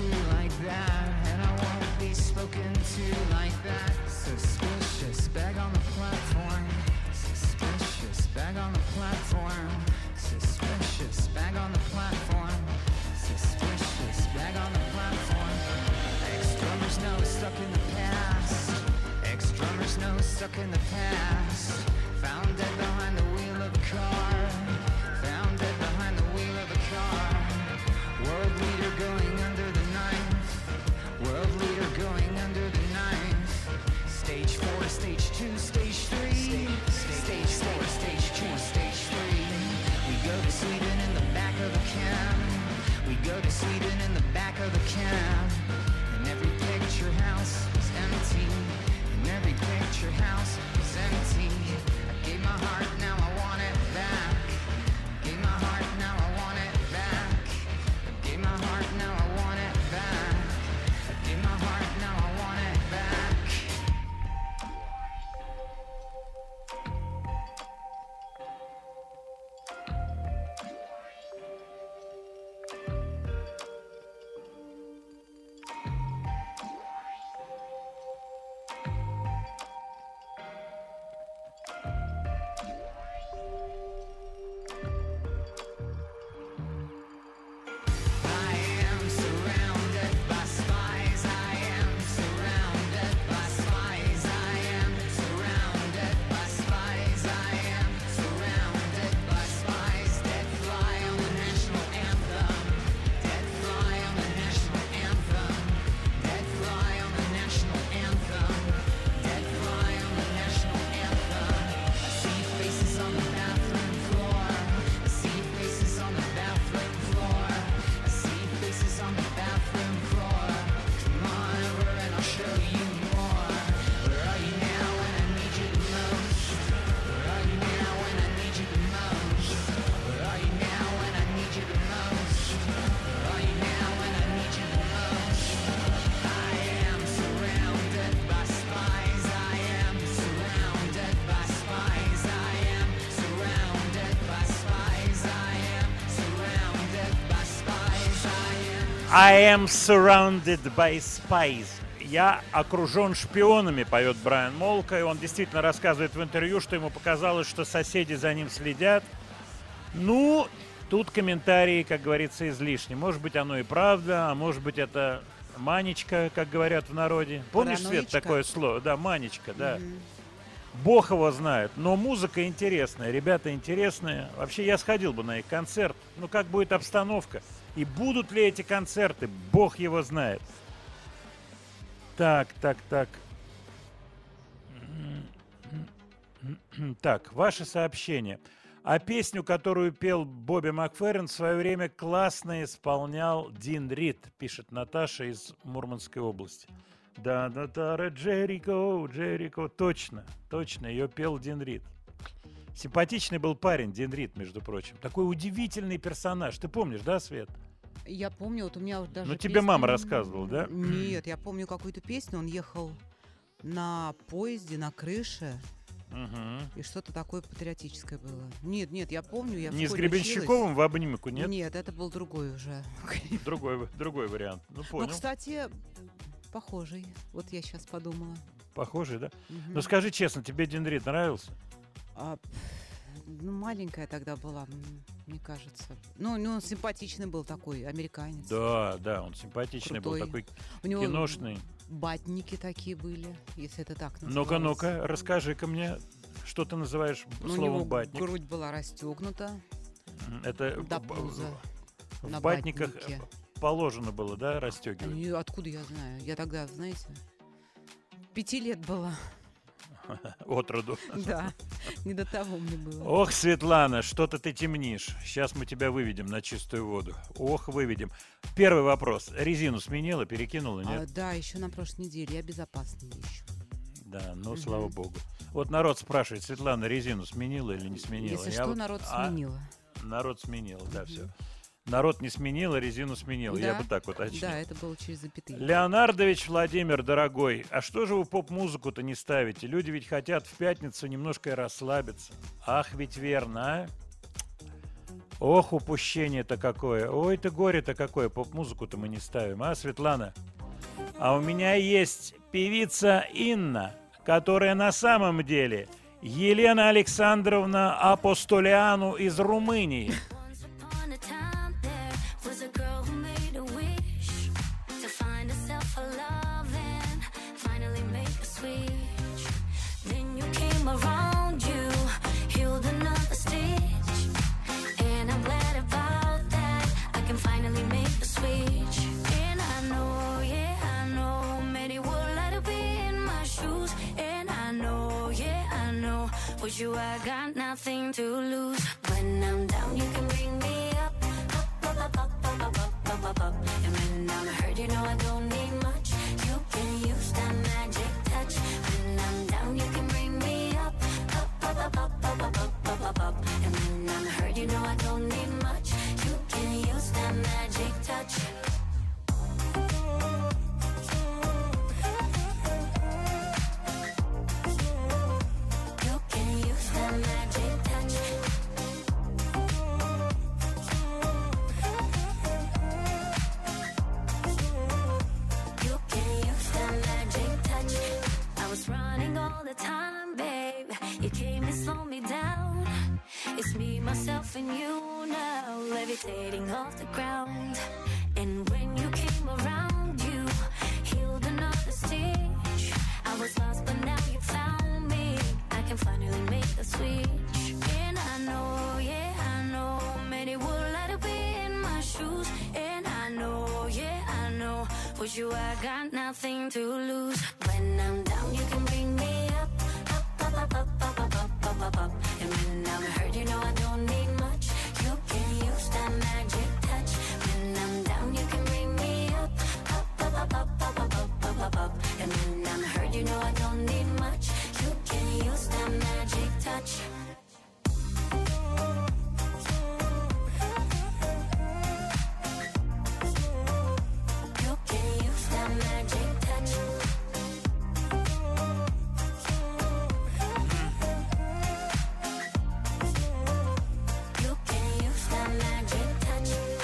like that. And I won't be spoken to like that. Suspicious bag on the platform. Suspicious bag on the platform. Suspicious bag on the platform. Suspicious bag on the platform. Ex-drummers know stuck in the past. Ex-drummers stuck in the past. Found dead behind the picture house is empty. I gave my heart, I am surrounded by spies. Я окружен шпионами, поет Брайан Молка, и он действительно рассказывает в интервью, что ему показалось, что соседи за ним следят. Ну, тут комментарии, как говорится, излишни. Может быть, оно и правда, а может быть, это манечка, как говорят в народе. Помнишь, Свет, такое слово? Да, манечка, да. Бог его знает. Но музыка интересная, ребята интересные. Вообще, я сходил бы на их концерт. Ну, как будет обстановка? И будут ли эти концерты? Бог его знает. Так, так, так. Так, ваше сообщение. А песню, которую пел Бобби Макферрин, в свое время классно исполнял Дин Рид, пишет Наташа из Мурманской области. Да, да, да, Джерико, Джерико, точно, точно, ее пел Дин Рид. Симпатичный был парень, Дин Рид, между прочим. Такой удивительный персонаж. Ты помнишь, да, Свет? Я помню, вот у меня вот даже... Ну, тебе мама рассказывала, да? Нет, я помню какую-то песню, он ехал на поезде, на крыше, Мгм. и что-то такое патриотическое было. Нет, нет, я помню, я Не с Гребенщиковым в обнимку, нет? Нет, это был другой уже. Другой, другой вариант. Ну, Ну, понял. кстати, похожий. Вот я сейчас подумала. Похожий, да? Мгм. Ну, скажи честно, тебе Дендрит нравился? А, ну, маленькая тогда была, мне кажется. Ну, ну, он симпатичный был такой, американец. Да, да, он симпатичный был, Крутой. такой У него киношный. батники такие были, если это так Ну-ка, называлось. ну-ка, расскажи-ка мне, что ты называешь Ну, у словом него батник? грудь была расстегнута. Это до пуза. в на батниках батнике. положено было, да, расстегивать? Откуда я знаю? Я тогда, знаете, пяти лет была. От роду. Да, не до того мне было. Ох, Светлана, что-то ты темнишь. Сейчас мы тебя выведем на чистую воду. Ох, выведем. Первый вопрос. Резину сменила, перекинула, А, нет? да, еще на прошлой неделе. Я безопасно езжу. Да, ну, слава богу. Вот народ спрашивает, Светлана, резину сменила или не сменила? Если Я что, вот- народ А, сменила. народ сменил, да, все. Народ не сменила, резину сменил. Я Да, бы так вот очнил. Да, это было через запятые. Леонардович Владимир, дорогой, а что же вы поп-музыку-то не ставите? Люди ведь хотят в пятницу немножко и расслабиться. Ах, ведь верно, а? Ох, упущение-то какое. Ой, ты горе-то какое. Поп-музыку-то мы не ставим, а, Светлана? А у меня есть певица Инна, которая на самом деле Елена Александровна Апостолиану из Румынии. With you I got nothing to lose. When I'm down, you can bring me up, up, up, up, up, up, up, up, up, up. And when I'm hurt, you know I don't time, babe. You came and slowed me down. It's me, myself, and you now, levitating off the ground. And when you came around, you healed another stitch. I was lost, but now you found me. I can finally make the switch. And I know, yeah, I know, many would like to be in my shoes. And I know, I know, with you I got nothing to lose. When I'm down, you can bring me up, up, up, up, up, up, up, up, up, up, up. And when I'm hurt, you know I don't need much. You can use that magic touch. When I'm down, you can bring me up, up, up, up, up, up, up, up, up, up, up. And when I'm hurt, you know I don't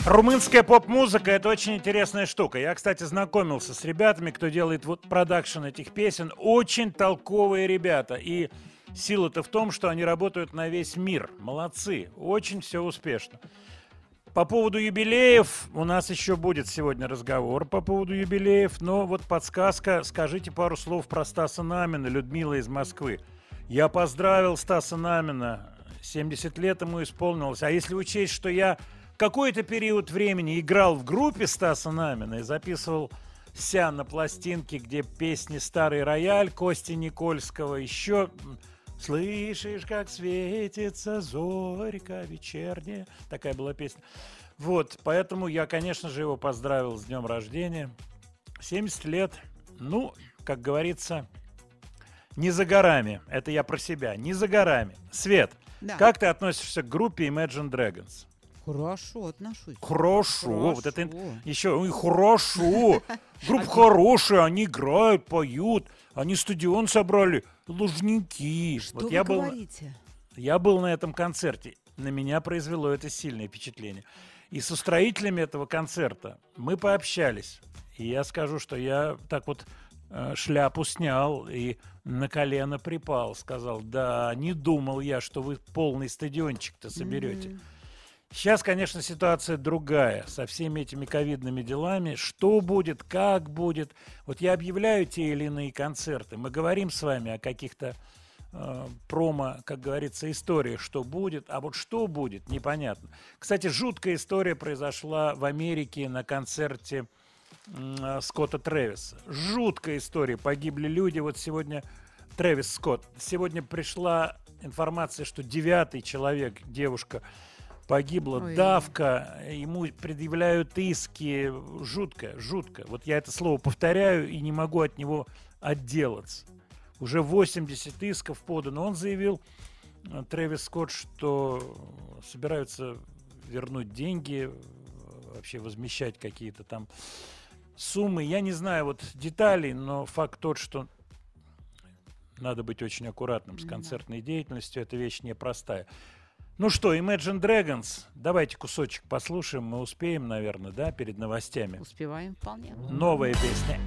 Румынская поп-музыка – это очень интересная штука. Я, кстати, знакомился с ребятами, кто делает вот продакшн этих песен. Очень толковые ребята. И сила-то в том, что они работают на весь мир. Молодцы. Очень все успешно. По поводу юбилеев у нас еще будет сегодня разговор по поводу юбилеев. Но вот подсказка. Скажите пару слов про Стаса Намина, Людмила из Москвы. Я поздравил Стаса Намина. 70 лет ему исполнилось. А если учесть, что я какой-то период времени играл в группе Стаса Намина и записывал ся на пластинке, где песни «Старый рояль» Кости Никольского, еще «Слышишь, как светится зорька вечерняя». Такая была песня. Вот, поэтому я, конечно же, его поздравил с днем рождения. 70 лет, ну, как говорится, не за горами. Это я про себя. Не за горами. Свет, Да. как ты относишься к группе Imagine Dragons? Хорошо отношусь. Хорошо. Вот это Хорошо. еще ой, хорошо. Группа хорошая, они играют, поют. Они стадион собрали. Лужники. Что вот вы я был, говорите? я был на этом концерте. На меня произвело это сильное впечатление. И с устроителями этого концерта мы пообщались. И я скажу, что я так вот э, шляпу снял и на колено припал. Сказал, да, не думал я, что вы полный стадиончик-то соберете. Мгм. Сейчас, конечно, ситуация другая со всеми этими ковидными делами. Что будет, как будет. Вот я объявляю те или иные концерты. Мы говорим с вами о каких-то э, промо, как говорится, историях, что будет. А вот что будет, непонятно. Кстати, жуткая история произошла в Америке на концерте э, Скотта Трэвиса. Жуткая история. Погибли люди. Вот сегодня Трэвис Скотт. Сегодня пришла информация, что девятый человек, девушка, погибла. Ой. Давка. Ему предъявляют иски. Жутко, жутко. Вот я это слово повторяю и не могу от него отделаться. Уже 80 исков подано. Он заявил, э, Трэвис Скотт, что собираются вернуть деньги, э, вообще возмещать какие-то там суммы. Я не знаю вот деталей, но факт тот, что надо быть очень аккуратным с концертной деятельностью. Эта вещь непростая. Ну что, Imagine Dragons. Давайте кусочек послушаем. Мы успеем, наверное, да, перед новостями. Успеваем вполне. Новая песня.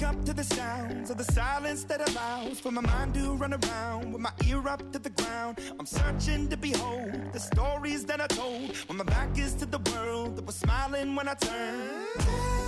Up to the sounds of the silence that allows for my mind to run around with my ear up to the ground. I'm searching to behold the stories that I told when my back is to the world that was smiling when I turned.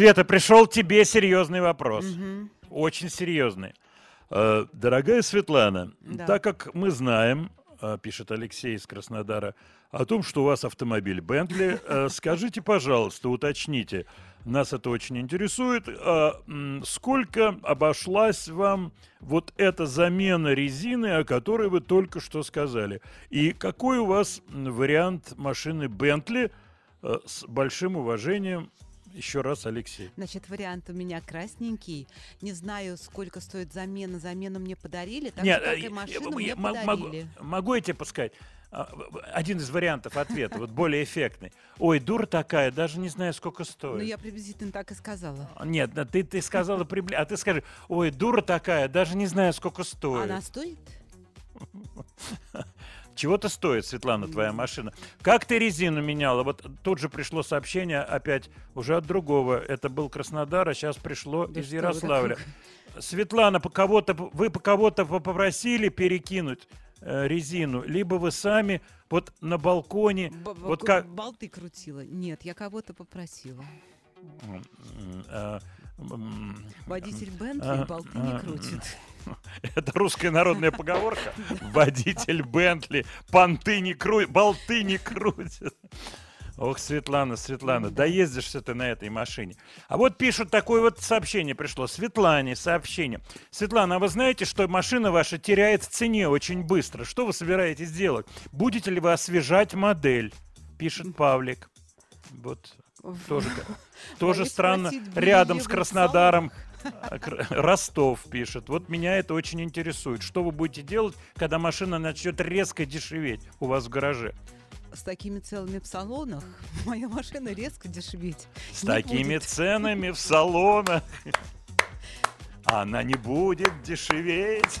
Света, пришел тебе серьезный вопрос. Мгм. Очень серьезный. Э, Дорогая Светлана, Да. так как мы знаем, э, пишет Алексей из Краснодара, о том, что у вас автомобиль Бентли, э, скажите, пожалуйста, уточните, нас это очень интересует, сколько обошлась вам вот эта замена резины, о которой вы только что сказали? И какой у вас вариант машины Бентли? С большим уважением, Еще раз, Алексей. Значит, вариант у меня красненький. Не знаю, сколько стоит замена. Замену мне подарили, так Нет, же, как э, и машину я мне мо- могу, подарили. могу я тебе подсказать? А, Один из вариантов ответа, вот более эффектный. Ой, дура такая, даже не знаю, сколько стоит. Ну, я приблизительно так и сказала. Нет, да ты, ты сказала, прибли- а ты скажи, ой, дура такая, даже не знаю, сколько стоит. Она стоит? Чего-то стоит, Светлана, твоя машина. Как ты резину меняла? Вот тут же пришло сообщение опять уже от другого. Это был Краснодар, а сейчас пришло Да из Ярославля. Светлана, по кого-то, вы по кого-то по- попросили перекинуть э, резину, либо вы сами вот на балконе, Б- вот как... Болты крутила. Нет, я кого-то попросила. М, Водитель а, Бентли болты не а, крутит. Это русская народная поговорка. Водитель Бентли понты не крутит, болты не крутит. Ох, Светлана, Светлана, доездишься ты на этой машине. А вот пишут, такое вот сообщение пришло. Светлане сообщение. Светлана, а вы знаете, что машина ваша теряет в цене очень быстро? Что вы собираетесь делать? Будете ли вы освежать модель? Пишет Павлик. Вот тоже, тоже странно. Рядом с Краснодаром Кр- Ростов пишет. Вот меня это очень интересует. Что вы будете делать, когда машина начнет резко дешеветь у вас в гараже? С такими целыми в салонах моя машина резко дешеветь С такими будет. ценами в салонах. Она не будет дешеветь.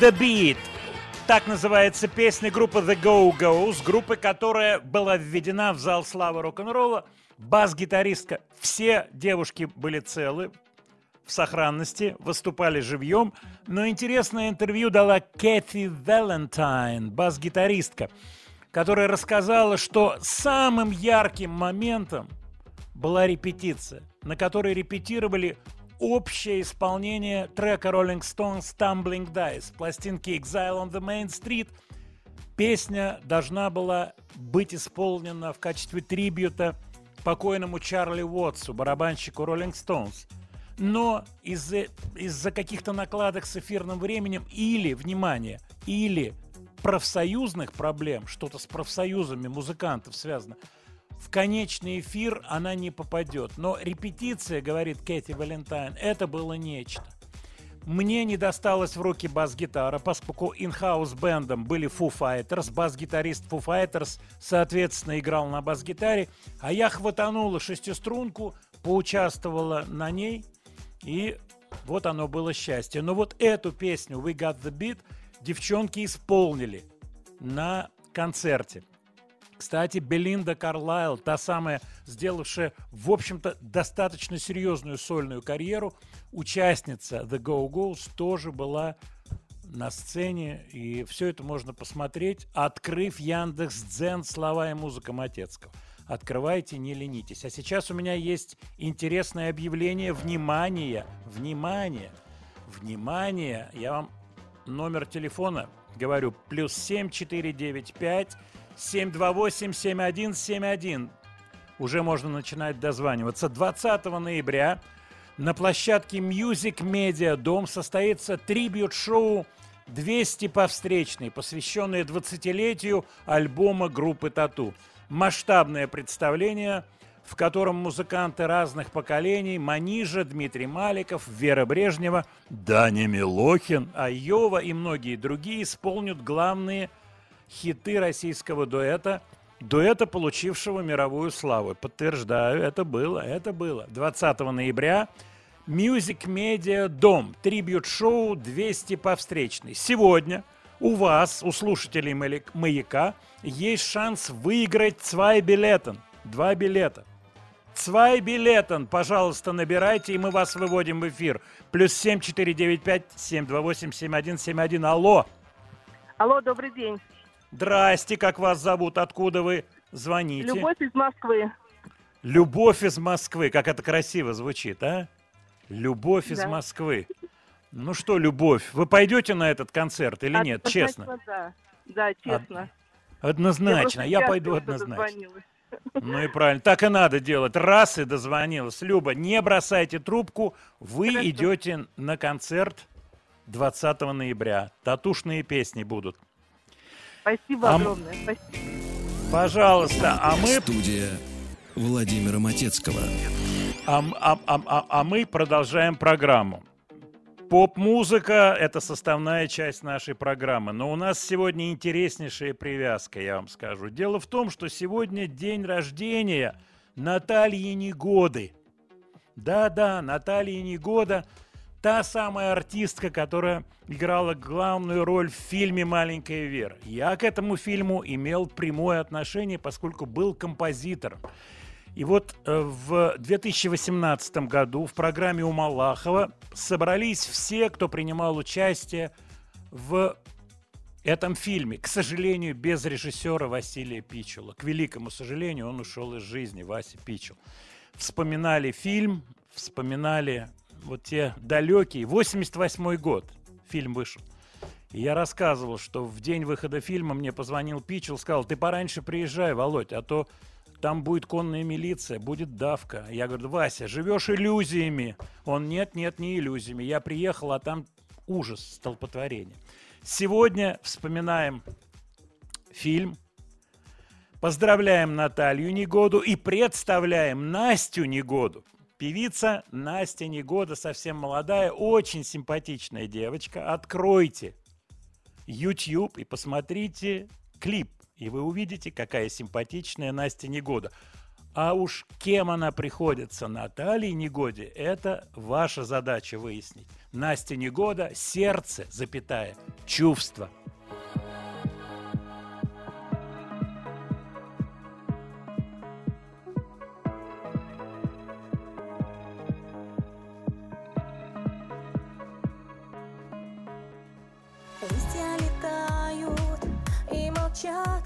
The Beat. Так называется песня группы The Go-Go's, группы, которая была введена в зал славы рок-н-ролла. Бас-гитаристка. Все девушки были целы, в сохранности, выступали живьем. Но интересное интервью дала Кэти Валентайн, бас-гитаристка, которая рассказала, что самым ярким моментом была репетиция, на которой репетировали общее исполнение трека Rolling Stones Tumbling Dice, пластинки Exile on the Main Street, Песня должна была быть исполнена в качестве трибюта покойному Чарли Уотсу, барабанщику Rolling Stones. Но из-за из каких-то накладок с эфирным временем или, внимание, или профсоюзных проблем, что-то с профсоюзами музыкантов связано, в конечный эфир она не попадет. Но репетиция, говорит Кэти Валентайн, это было нечто. Мне не досталось в руки бас-гитара, поскольку in-house бендом были Foo Fighters, бас-гитарист Foo Fighters, соответственно, играл на бас-гитаре, а я хватанула шестиструнку, поучаствовала на ней, и вот оно было счастье. Но вот эту песню «We Got The Beat» девчонки исполнили на концерте. Кстати, Белинда Карлайл, та самая, сделавшая, в общем-то, достаточно серьезную сольную карьеру, участница The Go Go's, тоже была на сцене, и все это можно посмотреть, открыв Яндекс Дзен «Слова и музыка Матецкого». Открывайте, не ленитесь. А сейчас у меня есть интересное объявление. Внимание! Внимание! Внимание! Я вам номер телефона говорю. Плюс 7495 728-7171. Уже можно начинать дозваниваться. 20 ноября на площадке Music Media Дом состоится трибют-шоу 200 по встречной, посвященное 20-летию альбома группы Тату. Масштабное представление, в котором музыканты разных поколений Манижа, Дмитрий Маликов, Вера Брежнева, Даня Милохин, Айова и многие другие исполнят главные хиты российского дуэта, дуэта, получившего мировую славу. Подтверждаю, это было, это было. 20 ноября Music Media Дом, трибют-шоу 200 по встречной. Сегодня у вас, у слушателей «Маяка», есть шанс выиграть zwei билетен, два билета. Zwei билетен, пожалуйста, набирайте, и мы вас выводим в эфир. Плюс 7495 728 7171. Алло. Алло, добрый день. Здрасте, как вас зовут? Откуда вы звоните? Любовь из Москвы. Любовь из Москвы. Как это красиво звучит, а? Любовь из Да. Москвы. Ну что, Любовь, вы пойдете на этот концерт или нет? Честно. Однозначно, Да, да честно. Однозначно. просто Я, счастлива, пойду однозначно. дозвонилась. Ну и правильно. Так и надо делать. Раз и дозвонилась. Люба, не бросайте трубку. Вы идете на концерт 20 ноября. Татушные песни будут. Спасибо А огромное. Спасибо. Пожалуйста, а мы... Студия Владимира Матецкого. А, а- а- а- а мы продолжаем программу. Поп-музыка – это составная часть нашей программы. Но у нас сегодня интереснейшая привязка, я вам скажу. Дело в том, что сегодня день рождения Натальи Негоды. Да-да, Наталья Негода – та самая артистка, которая играла главную роль в фильме «Маленькая Вера». Я к этому фильму имел прямое отношение, поскольку был композитором. И вот э, в 2018 году в программе у Малахова собрались все, кто принимал участие в этом фильме. К сожалению, без режиссера Василия Пичула. К великому сожалению, он ушел из жизни, Вася Пичул. Вспоминали фильм, вспоминали вот те далекие, 88 год фильм вышел. И я рассказывал, что в день выхода фильма мне позвонил Пичел, сказал, ты пораньше приезжай, Володь, а то там будет конная милиция, будет давка. Я говорю, Вася, живешь иллюзиями. Он, нет, нет, не иллюзиями. Я приехал, а там ужас, столпотворение. Сегодня вспоминаем фильм, поздравляем Наталью Негоду и представляем Настю Негоду. Певица Настя Негода, совсем молодая, очень симпатичная девочка. Откройте YouTube и посмотрите клип, и вы увидите, какая симпатичная Настя Негода. А уж кем она приходится Наталье Негоде, это ваша задача выяснить. Настя Негода – сердце, запятая, чувство. Листья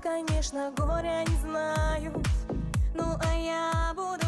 конечно, горя не знают. Ну а я буду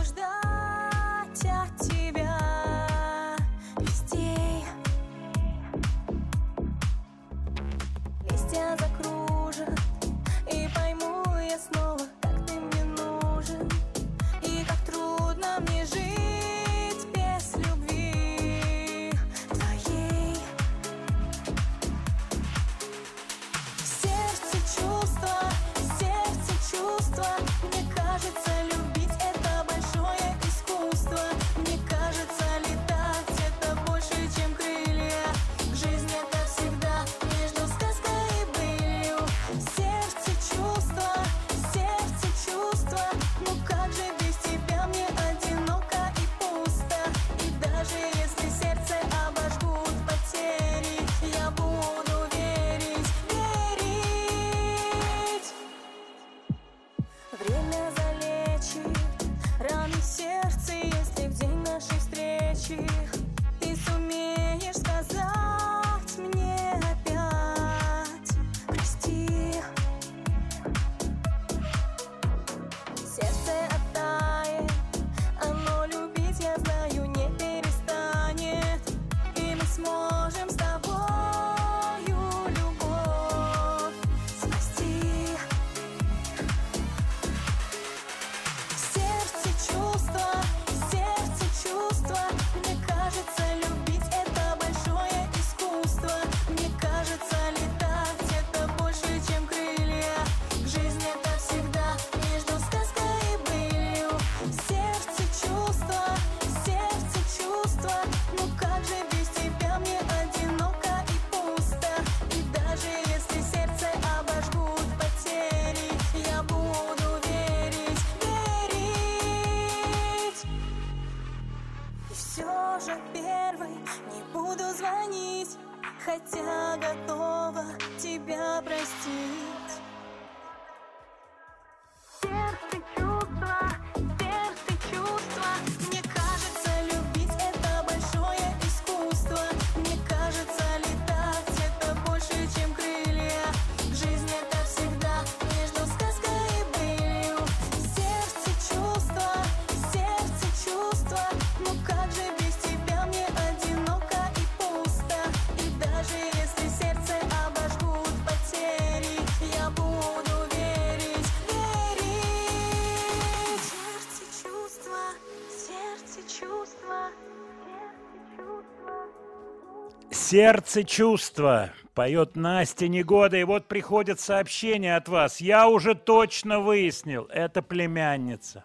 Сердце чувства. Поет Настя Негода. И вот приходит сообщение от вас. Я уже точно выяснил. Это племянница.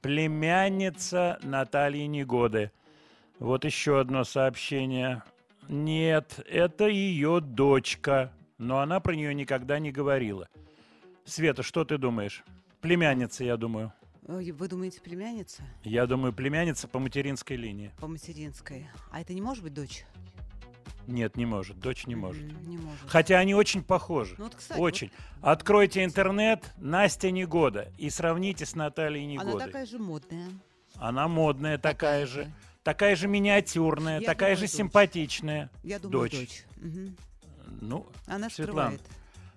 Племянница Натальи Негоды. Вот еще одно сообщение. Нет, это ее дочка. Но она про нее никогда не говорила. Света, что ты думаешь? Племянница, я думаю. Вы думаете, племянница Я думаю, племянница по материнской линии. по материнской? А это не может быть дочь? Нет, не может. Дочь не может. Не может. Хотя они очень похожи. Ну вот, кстати, очень. Откройте интернет Настя Негода и сравните с Натальей Она Негодой. такая же модная. Она модная такая, же. Такая же миниатюрная, Я такая думаю, же дочь. симпатичная. Я думаю, дочь. Мгм. Ну, Она Светлана, скрывает.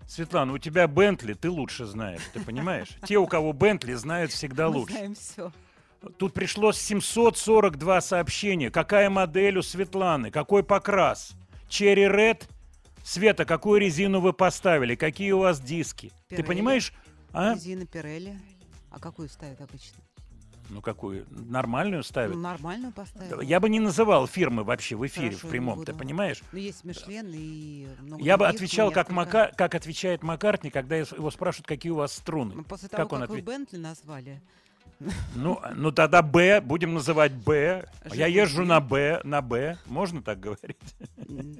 Светлана, у тебя Бентли, ты лучше знаешь, ты понимаешь? Те, у кого Бентли, знают всегда Мы лучше. знаем все. Тут пришло 742 сообщения. Какая модель у Светланы? Какой покрас? Черри Ред? Света, какую резину вы поставили? Какие у вас диски? Ты Пирелли. понимаешь? А? Резина Пирелли. А какую ставят обычно? Ну, какую? Нормальную ставят? Ну, нормальную поставила. Я бы не называл фирмы вообще в эфире, Хорошо, в прямом, ты понимаешь? Ну, есть Мишлен и много Я бы отвечал, как, Мака... как отвечает Маккартни, когда его спрашивают, какие у вас струны. Ну, После того, как как, он вы? Бентли назвали, Ну, ну тогда Б, будем называть Б. Я езжу на Б, на Б. Можно так говорить?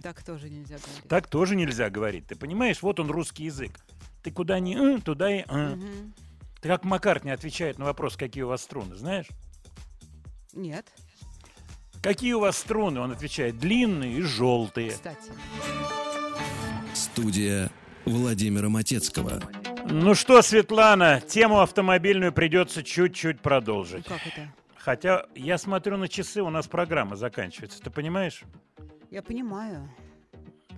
так тоже нельзя говорить. Так тоже нельзя говорить. Ты понимаешь, вот он русский язык. Ты куда ни «ы», туда и. Ты как Маккартни отвечает на вопрос, какие у вас струны, знаешь? Нет, Какие у вас струны? Он отвечает, длинные и желтые. кстати. Студия Владимира Матецкого. Ну что, Светлана, тему автомобильную придется чуть-чуть продолжить. Как это? Хотя я смотрю на часы, у нас программа заканчивается. Ты понимаешь? Я понимаю.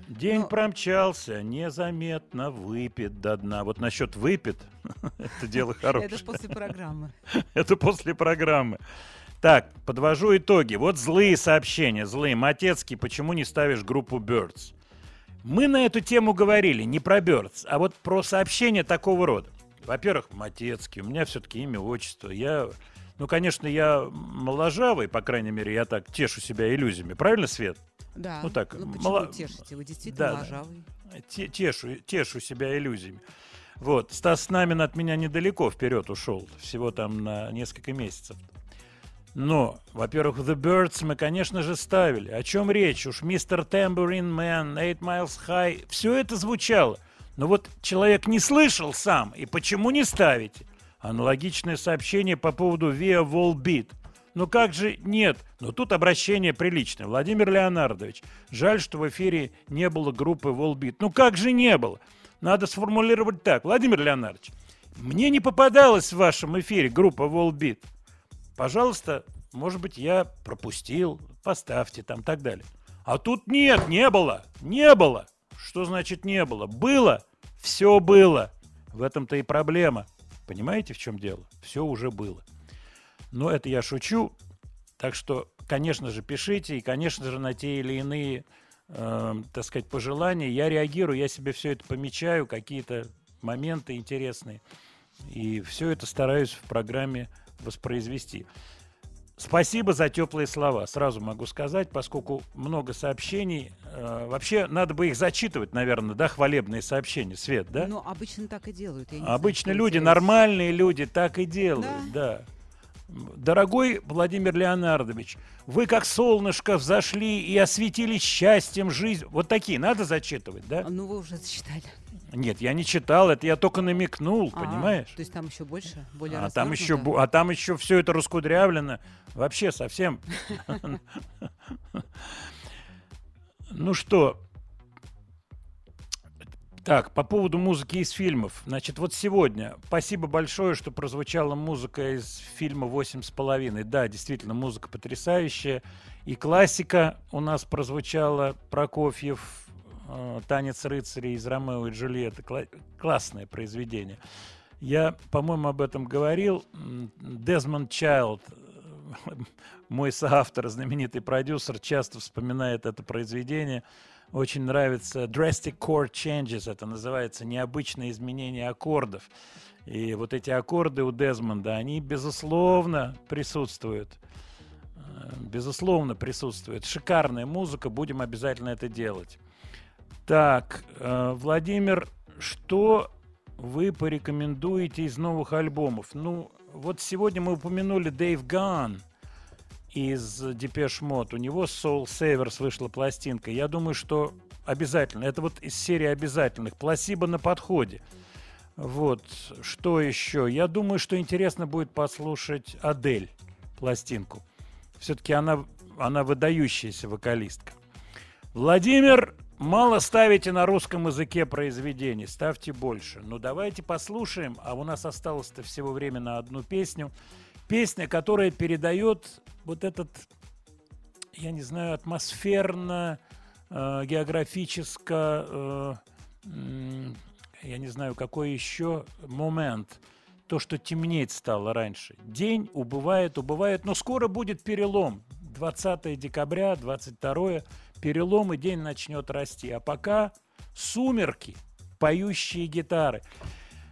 День Но- промчался, незаметно выпит до дна. Вот насчет выпит, это дело хорошее. Это после программы. Это после программы. Так, подвожу итоги. Вот злые сообщения, злые. Матецкий, почему не ставишь группу Birds? Мы на эту тему говорили, не про Birds, а вот про сообщения такого рода. Во-первых, Матецкий, у меня все-таки имя, отчество. Я, ну, конечно, я моложавый, по крайней мере, я так тешу себя иллюзиями. Правильно, Свет? Да. Ну так, Ну, почему мало- тешите? Вы действительно Да, да. лажавый. Те- тешу, тешу себя иллюзиями. Вот, Стас Намин от меня недалеко вперед ушел, всего там на несколько месяцев. Но, во-первых, The Birds мы, конечно же, ставили. О чем речь? Уж Мистер Tambourine Man, Eight Miles High, все это звучало. Но вот человек не слышал сам, и почему не ставите? Аналогичное сообщение по поводу Via Volbeat. Ну как же нет? Но тут обращение приличное. Владимир Леонардович, жаль, что в эфире не было группы Volbeat. Ну как же не было? Надо сформулировать так. Владимир Леонардович, мне не попадалась в вашем эфире группа Volbeat. Пожалуйста, может быть, я пропустил, поставьте там так далее. А тут нет, не было, не было. Что значит не было? Было, все было. В этом-то и проблема. Понимаете, в чем дело? Все уже было. Но это я шучу. Так что, конечно же, пишите, и, конечно же, на те или иные, э, так сказать, пожелания я реагирую, я себе все это помечаю, какие-то моменты интересные. И все это стараюсь в программе воспроизвести. Спасибо за теплые слова, сразу могу сказать, поскольку много сообщений. э, вообще, надо бы их зачитывать, наверное, да, хвалебные сообщения, Свет, да? Ну, обычно так и делают. знаю, Обычно что люди, интересно. нормальные люди так и делают, да. Дорогой Владимир Леонардович, вы как солнышко взошли и осветили счастьем жизнь. Вот такие надо зачитывать, да? Ну, вы уже зачитали. Нет, я не читал, это я только намекнул, А, понимаешь? То есть там еще больше? Более А там еще, а там еще все это раскудрявлено. Вообще совсем. Ну что, Так, по поводу музыки из фильмов. Значит, вот сегодня спасибо большое, что прозвучала музыка из фильма «Восемь с половиной». Да, действительно, музыка потрясающая. И классика у нас прозвучала. Прокофьев, «Танец рыцарей» из «Ромео и Джульетты». Кла- классное произведение. Я, по-моему, об этом говорил. Дезмонд Чайлд, э, мой соавтор, знаменитый продюсер, часто вспоминает это произведение. Очень нравится Drastic Chord Changes, это называется необычное изменение аккордов. И вот эти аккорды у Дезмонда, они, безусловно, присутствуют. Э, Безусловно, присутствует. Шикарная музыка, будем обязательно это делать. Так, э, Владимир, что вы порекомендуете из новых альбомов? Ну, вот сегодня мы упомянули Дэйв Гаан из Depeche Mode. У него Soulsavers вышла пластинка. Я думаю, что обязательно. Это вот из серии обязательных. Пласибо на подходе. Вот. Что еще? Я думаю, что интересно будет послушать Адель пластинку. Все-таки она, она выдающаяся вокалистка. Владимир, мало ставите на русском языке произведений, ставьте больше. Ну давайте послушаем, а у нас осталось-то всего время на одну песню. Песня, которая передает вот этот, я не знаю, атмосферно, э, географическо, э, я не знаю, какой еще момент. То, что темнеть стало раньше. День убывает, убывает, но скоро будет перелом. 20 декабря, 22 перелом, и день начнет расти. А пока сумерки, поющие гитары.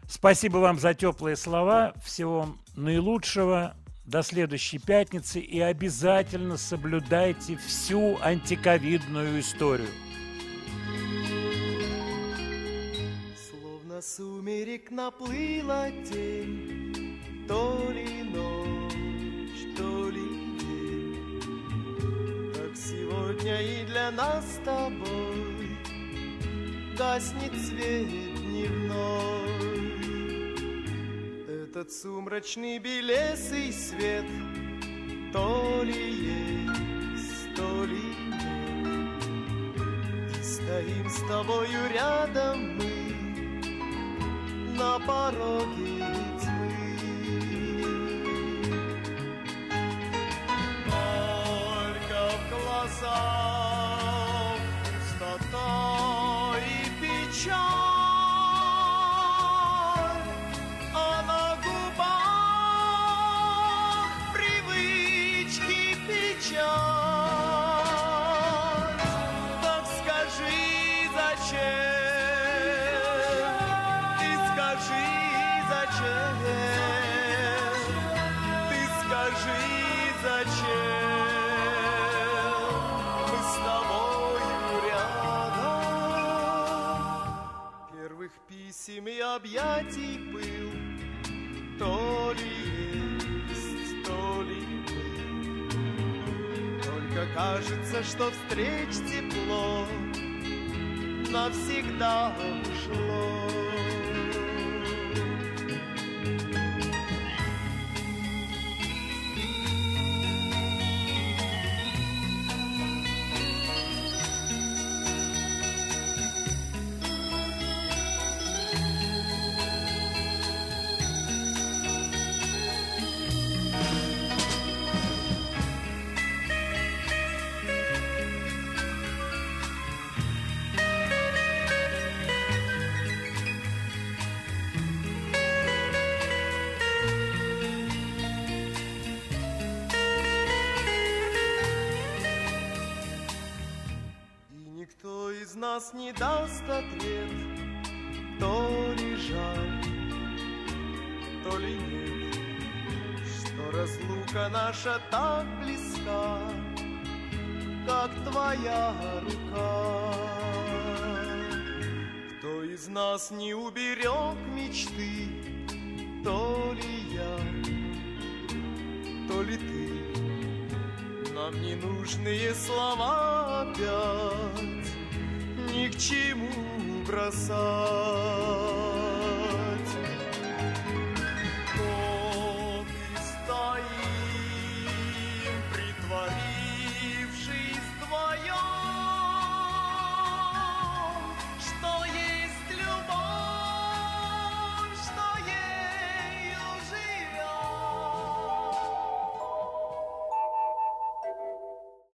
Спасибо вам за теплые слова. Всего вам наилучшего. До следующей пятницы. И обязательно соблюдайте всю антиковидную историю. Словно сумерек наплыла тень, То ли ночь, сегодня и для нас с тобой Гаснет свет дневной. Этот сумрачный белесый свет То ли есть, то ли нет. И стоим с тобою рядом мы на пороге в объятий был То ли есть, то ли нет. Только кажется, что встреч тепло навсегда ушло. Нас не даст ответ, то ли жаль, то ли нет, что разлука наша так близка, как твоя рука. Кто из нас не уберег мечты, то ли я, то ли ты. Нам ненужные слова опять чему бросать.